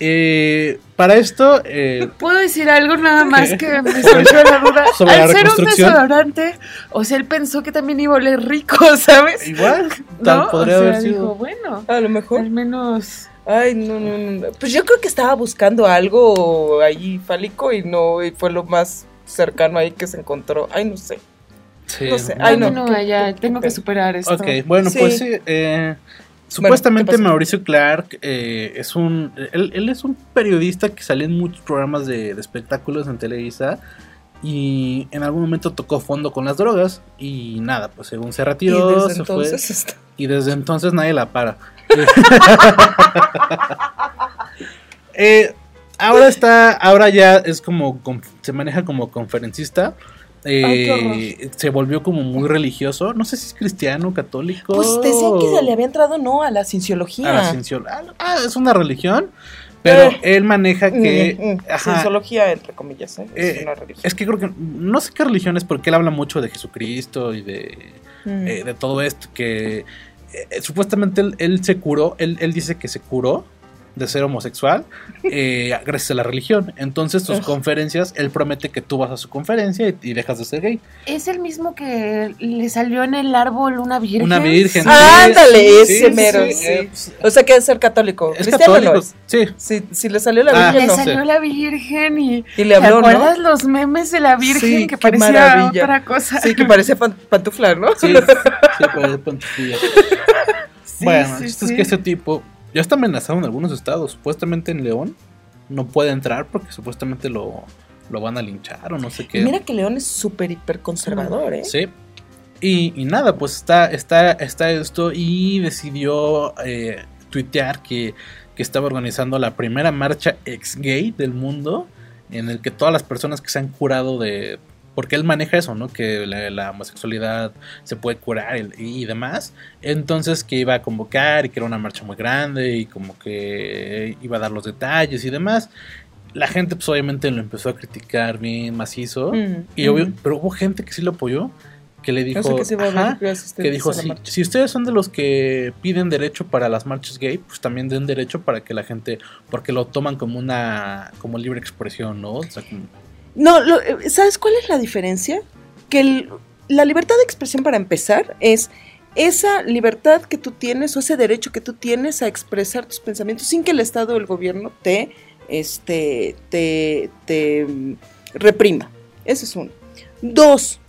Eh, para esto, eh, puedo decir algo nada más que me surgió la duda. Sobre la Al ser un desodorante, o sea, él pensó que también iba a oler rico, ¿sabes? igual, tal ¿No? podría o sea, haber sido. dijo, bueno, A lo mejor. al menos... Ay, no, no, no. Pues yo creo que estaba buscando algo ahí fálico y no, y fue lo más cercano ahí que se encontró. Ay, no sé. Sí. no sé. Ay, no. Ya, tengo que superar esto. Ok, bueno, Sí. pues sí. eh, supuestamente. Mauricio Clark eh, es un. Él, él es un periodista que salió en muchos programas de, de espectáculos en Televisa. Y en algún momento tocó fondo con las drogas. Y nada, pues según se Y retiró, desde se entonces fue. está- Y desde entonces nadie la para. Eh, ahora está, ahora ya es como, se maneja como conferencista. Eh, Ay, se volvió como muy religioso. No sé si es cristiano, católico. Pues decían que le había entrado, no, a la cienciología. a la cienciolo- ah, ah, es una religión. Pero Eh. él maneja que. Mm, mm, ajá, Cienciología, entre comillas, ¿eh? Es Eh, una religión. es que creo que. No sé qué religión es porque él habla mucho de Jesucristo y de. Mm. de todo esto, que supuestamente él, él se curó, él, él dice que se curó de ser homosexual eh, gracias a la religión. Entonces sus Ugh. conferencias, él promete que tú vas a su conferencia y, y dejas de ser gay. Es el mismo que le salió en el árbol una virgen. Una virgen. Ah, ándale, Sí, ese sí, mero, eh, pues, O sea que debe ser católico. es Cristiano católico. no es. Sí. Si, le salió la Ah, Virgen, Le no. salió la virgen y... Y le habló, ¿Te acuerdas ¿no? los memes de la virgen que parecía maravilla. otra cosa? Sí, que parece pan- pantuflar, ¿no? Sí, sí, parece pantufla. Sí, bueno, el chiste es que ese tipo ya está amenazado en algunos estados. Supuestamente en León no puede entrar porque supuestamente lo, lo van a linchar o no sé qué. Mira que León es súper hiper conservador, ¿eh? Sí. Y, y nada, pues está, está, está esto y decidió eh, tuitear que, que estaba organizando la primera marcha ex-gay del mundo en el que todas las personas que se han curado de... Porque él maneja eso, ¿no? Que la, la homosexualidad se puede curar y, y demás. Entonces que iba a convocar y que era una marcha muy grande y como que iba a dar los detalles y demás. La gente pues obviamente lo empezó a criticar bien macizo. Mm, Y obvio- mm. pero hubo gente que sí lo apoyó, que le dijo, O sea que va ajá, a dijo, a la si, marcha. si ustedes son de los que piden derecho para las marchas gay, pues también den derecho para que la gente, porque lo toman como una, como libre expresión, ¿no? O sea, como- No, eh, ¿sabes cuál es la diferencia? Que la libertad de expresión, para empezar, es esa libertad que tú tienes o ese derecho que tú tienes a expresar tus pensamientos sin que el Estado o el gobierno te, este, te, te mm, reprima. Ese es uno. Dos,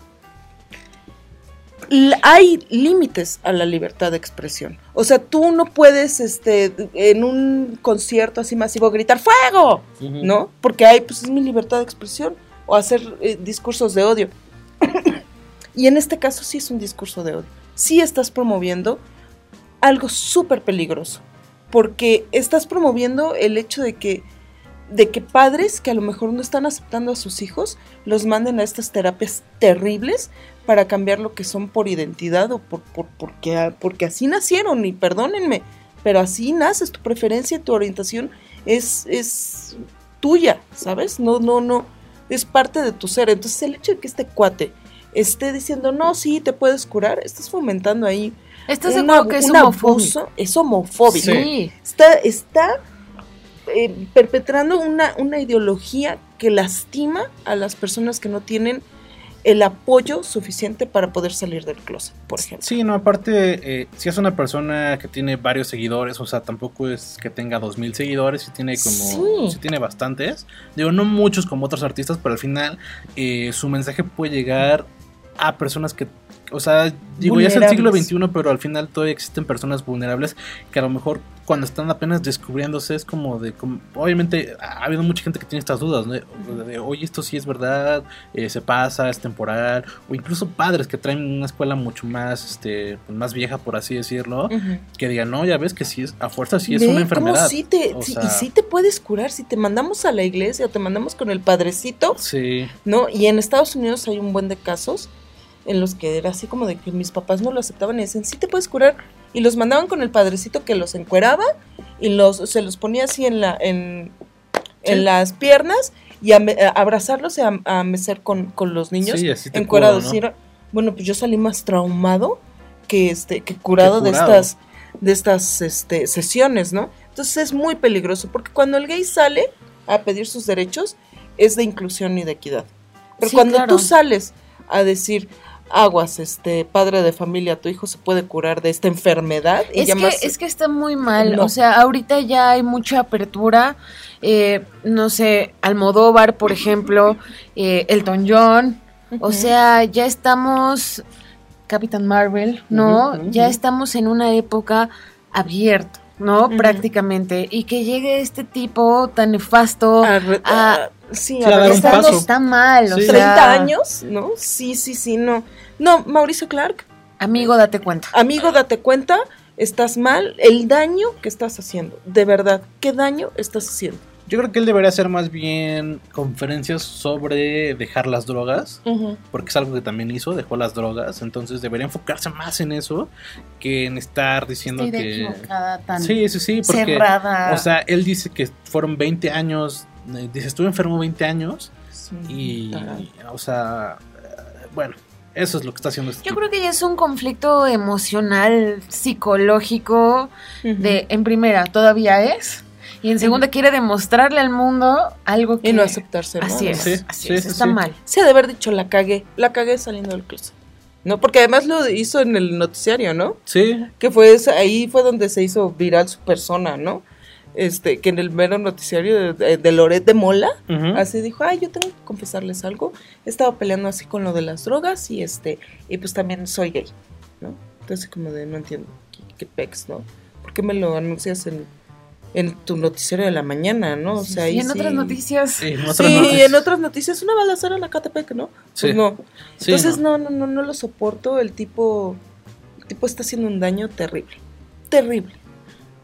hay límites a la libertad de expresión. O sea, tú no puedes, este, en un concierto así masivo gritar ¡Fuego! ¿no? Porque hay, pues es mi libertad de expresión o hacer eh, discursos de odio. y en este caso sí es un discurso de odio. Sí estás promoviendo algo súper peligroso, porque estás promoviendo el hecho de que de que padres que a lo mejor no están aceptando a sus hijos los manden a estas terapias terribles para cambiar lo que son por identidad o por, por- porque, porque así nacieron y perdónenme, pero así naces, tu preferencia y tu orientación es, es tuya, ¿sabes? No, no, no, es parte de tu ser. Entonces el hecho de que este cuate esté diciendo, no, sí, te puedes curar, estás fomentando ahí ¿Estás seguro que es un homofóbico? abuso, es homofóbico. Sí. Está, está eh, perpetrando una, una ideología que lastima a las personas que no tienen el apoyo suficiente para poder salir del closet, por ejemplo. Sí, no, aparte, eh, si es una persona que tiene varios seguidores, o sea, tampoco es que tenga dos mil seguidores, si tiene como, Sí. sí tiene bastantes. Digo, no muchos como otros artistas, pero al final eh, su mensaje puede llegar a personas que, o sea, digo, ya es el siglo. XXI, pero al final todavía existen personas vulnerables que a lo mejor cuando están apenas descubriéndose es como de, como- obviamente ha habido mucha gente que tiene estas dudas, ¿no? De, de, oye, esto sí es verdad, eh, se pasa, es temporal, o incluso padres que traen una escuela mucho más, este, pues, más vieja, por así decirlo, que digan, no, ya ves que sí es, a fuerza sí es Ve una enfermedad. sí te, sí- sea- y sí te puedes curar si te mandamos a la iglesia o te mandamos con el padrecito, Sí, ¿no? Y en Estados Unidos hay un buen de casos en los que era así como de que mis papás no lo aceptaban y decían, sí te puedes curar. y los mandaban con el padrecito que los encueraba y los se los ponía así en la en, en las piernas y a, abrazarlos y a, a mecer con, con los niños Sí, así te encuerados. curo, ¿no? Y era- bueno, pues yo salí más traumado que este que curado, Que curado. de estas de estas este, sesiones, ¿no? Entonces es muy peligroso porque cuando el gay sale a pedir sus derechos es de inclusión y de equidad. Pero Sí, cuando claro. tú sales a decir aguas, este padre de familia, tu hijo se puede curar de esta enfermedad y Es ya que, más- es que está muy mal. No. O sea, ahorita ya hay mucha apertura. eh, no sé, Almodóvar, por ejemplo, eh, Elton John. O sea, ya estamos. Capitán Marvel, ¿no? Ya estamos en una época abierta, ¿no? Ujú. Prácticamente. Y que llegue este tipo tan nefasto. a re- a- a- sí, a dar un está, paso. está mal, o Sí. sea. 30 años, ¿no? Sí, sí, sí, no. No, Mauricio Clark, Amigo, date cuenta. amigo, date cuenta, estás mal, el daño que estás haciendo, de verdad, ¿qué daño estás haciendo? Yo creo que él debería hacer más bien conferencias sobre dejar las drogas, porque es algo que también hizo, dejó las drogas, entonces debería enfocarse más en eso que en estar diciendo Estoy que... equivocada tan Sí, sí, sí, porque... cerrada. O sea, él dice que fueron 20 años, eh, dice, estuve enfermo 20 años y, o sea, eh, bueno, eso es lo que está haciendo este Yo tipo. creo que ya es un conflicto emocional, psicológico, de, en primera, todavía es, y en segunda quiere demostrarle al mundo algo que... Y no aceptarse. ¿no? Así es, Sí, así sí, es, sí, está sí. mal. Se ha de haber dicho, la cagué, la cagué saliendo del closet. ¿No? Porque además lo hizo en el noticiario, ¿no? Sí, Que fue ese- ahí fue donde se hizo viral su persona, ¿no? Este, que en el mero noticiario de, de Loret de Mola, así dijo, ay, yo tengo que confesarles algo. He estado peleando así con lo de las drogas y este, y pues también soy gay, ¿no? Entonces como de, no entiendo, qué, qué pex, ¿no? ¿Por qué me lo anuncias en, en tu noticiario de la mañana, no? O sea, sí, ahí en sí- otras noticias. Sí, en Sí, otras noticias. en otras noticias, una balacera en Acatepec, ¿no? Sí. Pues no. Sí, Entonces no. no. no, no, no lo soporto. El tipo, el tipo está haciendo un daño terrible, terrible.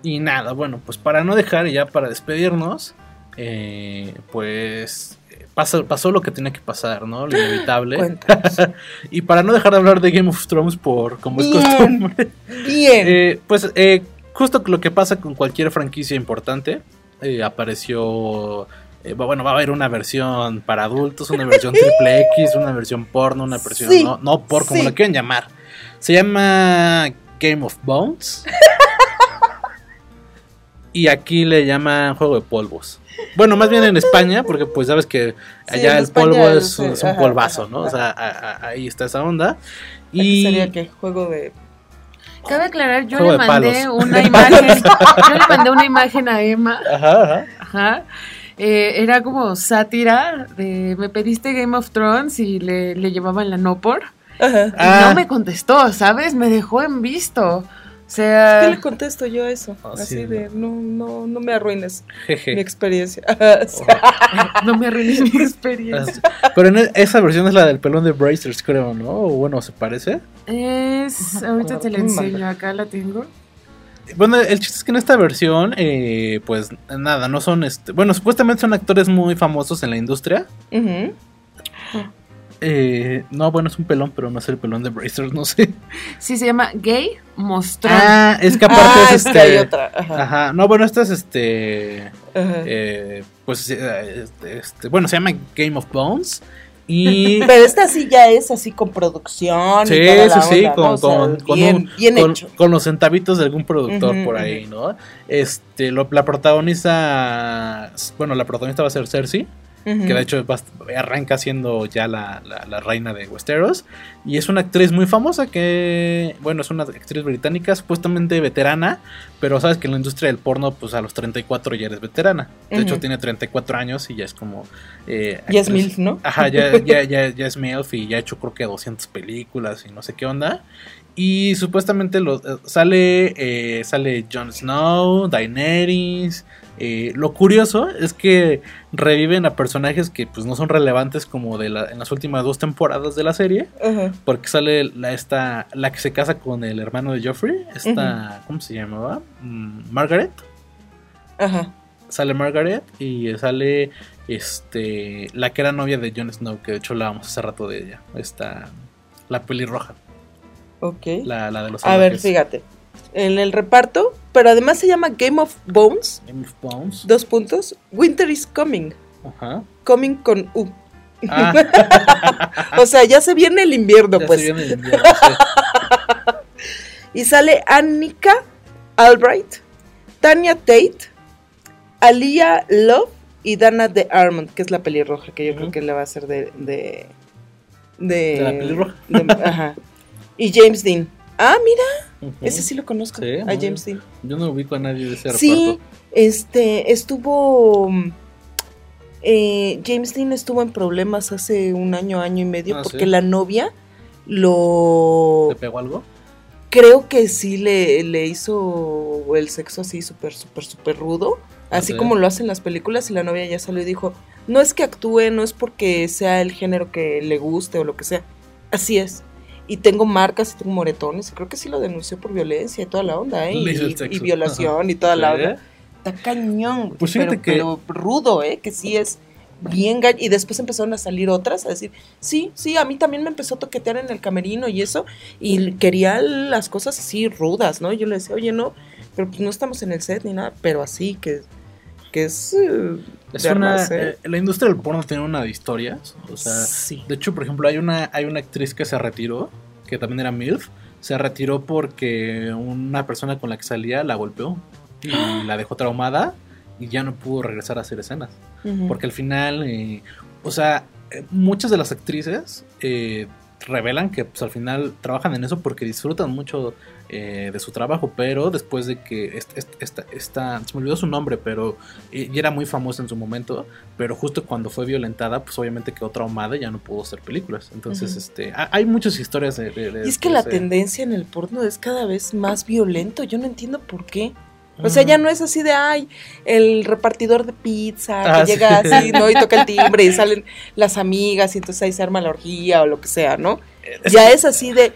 Y nada, bueno, pues para no dejar y ya para despedirnos, eh, pues pasó, pasó lo que tenía que pasar, ¿no? Lo inevitable. Y para no dejar de hablar de Game of Thrones por como es costumbre, Bien. eh, pues eh, justo lo que pasa con cualquier franquicia importante, eh, apareció... eh, bueno, va a haber una versión para adultos, una versión triple X, una versión porno, una versión Sí, no, no por como sí. la quieran llamar. Se llama Game of Bones. Y aquí le llaman juego de polvos. Bueno, más bien en España, porque pues sabes que allá el España polvo es, un- es un ajá, polvazo, ajá, ¿no? O sea, a- a- ahí está esa onda. Aquí Y sería que juego de. Cabe aclarar, yo Juego le mandé una imagen, yo le mandé una imagen a Emma, Ajá, ajá. ajá, eh, era como sátira de me pediste Game of Thrones y le, le llevaban la no por, Ajá. y Ah. no me contestó, ¿sabes? Me dejó en visto, sea, ¿Qué le contesto yo a eso? Ah, Así sí, de, no, no, no me arruines Jeje. mi experiencia. Sí. no me arruines mi experiencia. Pero en e- esa versión es la del pelón de Brazers, creo, ¿no? O bueno, se parece. Es, ahorita te la enseño, acá la tengo. Bueno, el chiste es que en esta versión, eh, pues nada, no son, este, bueno, supuestamente son actores muy famosos en la industria. Ujú. Eh, no, bueno, es un pelón, pero no es el pelón de Brazers, no sé. Sí, se llama Gay Mostrón. Ah, es que aparte Ah, es es este. hay otra. Ajá. Ajá, no, bueno, esta es este. Ajá. eh, pues, eh, este, este, bueno, se llama Game of Bones. Y. Pero esta sí ya es así con producción. Sí, y toda la sí, sí, con, ¿no? O sea, con, con bien, un- bien con- hecho. con los centavitos de algún productor por ahí, ¿no? Este, lo, la protagonista, bueno, la protagonista va a ser Cersei, Que de hecho arranca siendo ya la, la- la reina de Westeros, y es una actriz muy famosa que, bueno, es una actriz británica, supuestamente veterana, pero sabes que en la industria del porno, pues a los 34 ya eres veterana. De hecho, Ujú. tiene 34 años y ya es como... eh, Ya es MILF, ¿no? Ajá, ya, ya, ya, ya es MILF y ya ha hecho creo que 200 películas y no sé qué onda. Y supuestamente lo, eh, sale, eh, sale Jon Snow, Daenerys. Eh, lo curioso es que reviven a personajes que pues no son relevantes como de la, en las últimas dos temporadas de la serie. Porque sale la, esta, la que se casa con el hermano de Joffrey. Esta, ¿cómo se llamaba? Mm, Margaret Ajá. sale Margaret y sale este la que era novia de Jon Snow, que de hecho hablábamos hace rato de ella, esta la pelirroja, Ok. la, la de los A ver, salvajes. fíjate. En el reparto, pero además se llama Game of Bones, Game of Bones. dos puntos, Winter is Coming, Ajá. coming con U. Ah, O sea, ya se viene el invierno, ya pues. se viene el invierno, sí. Y sale Annika Albright, Tanya Tate, Alia Love y Dana de Armond, que es la pelirroja, que yo creo que le va a ser de. de. de. ¿De la pelirroja? de- ajá. Y James Dean. Ah, mira, Ese sí lo conozco. Sí, a James Dean. Yo no ubico a nadie de ese Sí, reparto. este, estuvo. eh, James Dean estuvo en problemas hace un año, año y medio, Ah, porque ¿sí? la novia lo. ¿Te pegó algo? Creo que sí le, le hizo el sexo así súper, súper, súper rudo. Así Ok. como lo hacen las películas y la novia ya salió y dijo, no es que actúe, no es porque sea el género que le guste o lo que sea. Así es. Y tengo marcas y tengo moretones. Creo que sí lo denunció por violencia y toda la onda, ¿eh? Y, violación y toda la onda. Está cañón, Pues pero, que- pero rudo, ¿eh? Que sí es bien gallo. Y después empezaron a salir otras a decir, sí, sí, a mí también me empezó a toquetear en el camerino y eso. Y quería las cosas así rudas, ¿no? Yo le decía, oye, no, pero pues no estamos en el set ni nada, pero así, que, que es... eh, Es una, ¿eh? la industria del porno tiene una de historias. O sea, sí. de hecho, por ejemplo, hay una, hay una actriz que se retiró, que también era MILF. Se retiró porque una persona con la que salía la golpeó y la dejó traumada y ya no pudo regresar a hacer escenas. Porque al final, eh, o sea, eh, muchas de las actrices eh, revelan que pues, al final trabajan en eso porque disfrutan mucho eh, de su trabajo, pero después de que est- est- esta, esta- se me olvidó su nombre, pero eh, y era muy famosa en su momento, pero justo cuando fue violentada, pues obviamente quedó traumada y ya no pudo hacer películas. Entonces, este, ha- hay muchas historias de... de- de- Y es que la tendencia en el porno es cada vez más violento. Yo no entiendo por qué. O sea, ya no es así de, ay, el repartidor de pizza que Ah, sí. llega así, ¿no? Y toca el timbre y salen las amigas y entonces ahí se arma la orgía o lo que sea, ¿no? Ya es así de,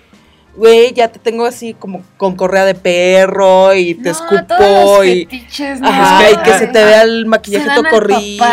güey, ya te tengo así como con correa de perro y te No, escupo todos los y... fetiches, ¿no? Ajá, y que- se te vea el maquillaje todo corrido.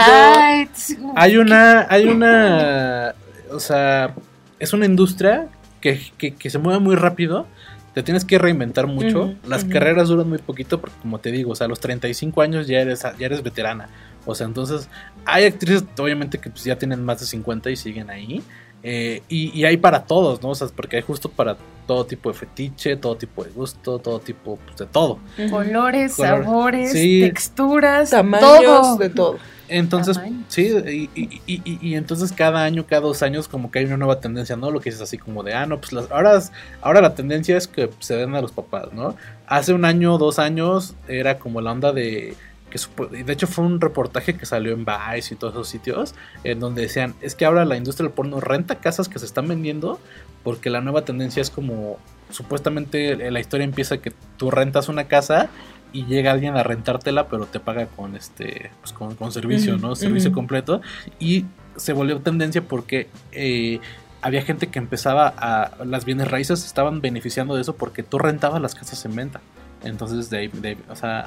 Hay una, hay una, o sea, es una industria que, que- que se mueve muy rápido. Te tienes que reinventar mucho. Las carreras duran muy poquito porque, como te digo, o sea, a los 35 años ya eres, ya eres veterana. O sea, entonces hay actrices, obviamente, que pues, ya tienen más de 50 y siguen ahí. Eh, y, y hay para todos, ¿no? O sea, porque hay justo para todo tipo de fetiche, todo tipo de gusto, todo tipo pues, de todo. colores, Color- sabores, sí. texturas, Tamaños, todo. de todo. Entonces, Tamaño. sí, y, y- y- entonces cada año, cada dos años, como que hay una nueva tendencia, ¿no? Lo que es así como de, ah, no, pues las, ahora, ahora la tendencia es que se den a los papás, ¿no? Hace un año, dos años, era como la onda de que de hecho fue un reportaje que salió en Vice y todos esos sitios, en donde decían, es que ahora la industria del porno renta casas que se están vendiendo, porque la nueva tendencia es como, supuestamente la historia empieza que tú rentas una casa y llega alguien a rentártela, pero te paga con este, pues con, con servicio, ¿no? Servicio completo. Y se volvió tendencia porque eh, había gente que empezaba a. Las bienes raíces estaban beneficiando de eso porque tú rentabas las casas en venta. Entonces, de ahí, de ahí- o sea,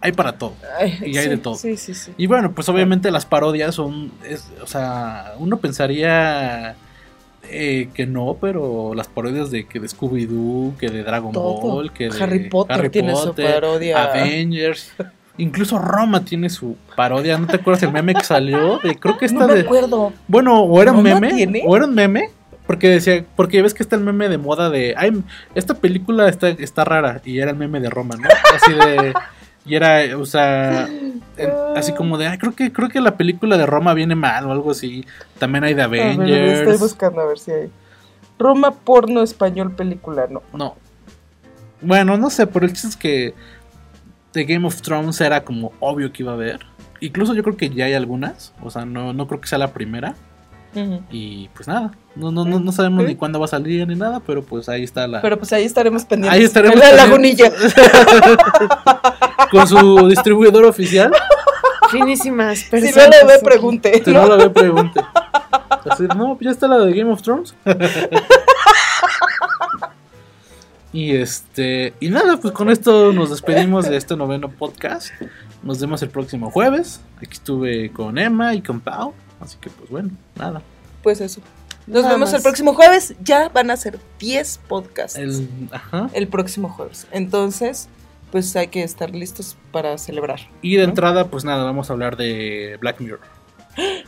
hay para todo. Ay, Y hay sí, de todo. Sí, sí, sí. Y bueno, pues obviamente las parodias son. es- o sea, uno pensaría. Eh, que no, pero las parodias de que de Scooby-Doo, que de Dragon Todo. Ball, que de Harry Potter tiene su parodia. Avengers, incluso Roma tiene su parodia. ¿No te acuerdas el meme que salió? De- creo que esta No me de. acuerdo. Bueno, o era un ¿Roma meme. tiene? O era un meme. Porque decía, porque ves que está el meme de moda de, ay, esta película está, está rara. Y era el meme de Roma, ¿no? Así de. Y era, o sea, así como de, ay, creo que, creo que la película de Roma viene mal o algo así. También hay de A ver, Avengers. estoy buscando a ver si hay. Roma porno español película, no. No. Bueno, no sé, pero el chiste es que The Game of Thrones era como obvio que iba a haber. Incluso yo creo que ya hay algunas. O sea, no, no creo que sea la primera. Y pues nada. No, no, no, no sabemos Ok. ni cuándo va a salir ni nada, pero pues ahí está la. Pero pues ahí estaremos pendientes. ahí estaremos. En la pendientes. lagunilla. Con su distribuidor oficial. Finísimas Si personas. no le ve, pregunte. Si no la ve, pregunte. Así, no, ya está la de Game of Thrones. y este. Y nada, pues con esto nos despedimos de este noveno podcast. Nos vemos el próximo jueves. Aquí estuve con Emma y con Pau. Así que pues bueno, nada. Pues eso. Nos Nada vemos más. el próximo jueves. Ya van a ser 10 podcasts el, El, ajá. próximo jueves. Entonces, pues hay que estar listos para celebrar. Y de ¿no? entrada, pues nada, vamos a hablar de Black Mirror.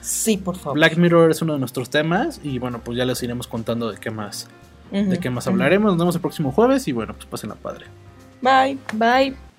Sí, por favor. Black Mirror es uno de nuestros temas y bueno, pues ya les iremos contando de qué más, de qué más hablaremos. Nos vemos el próximo jueves y bueno, pues pasen la padre. Bye. Bye.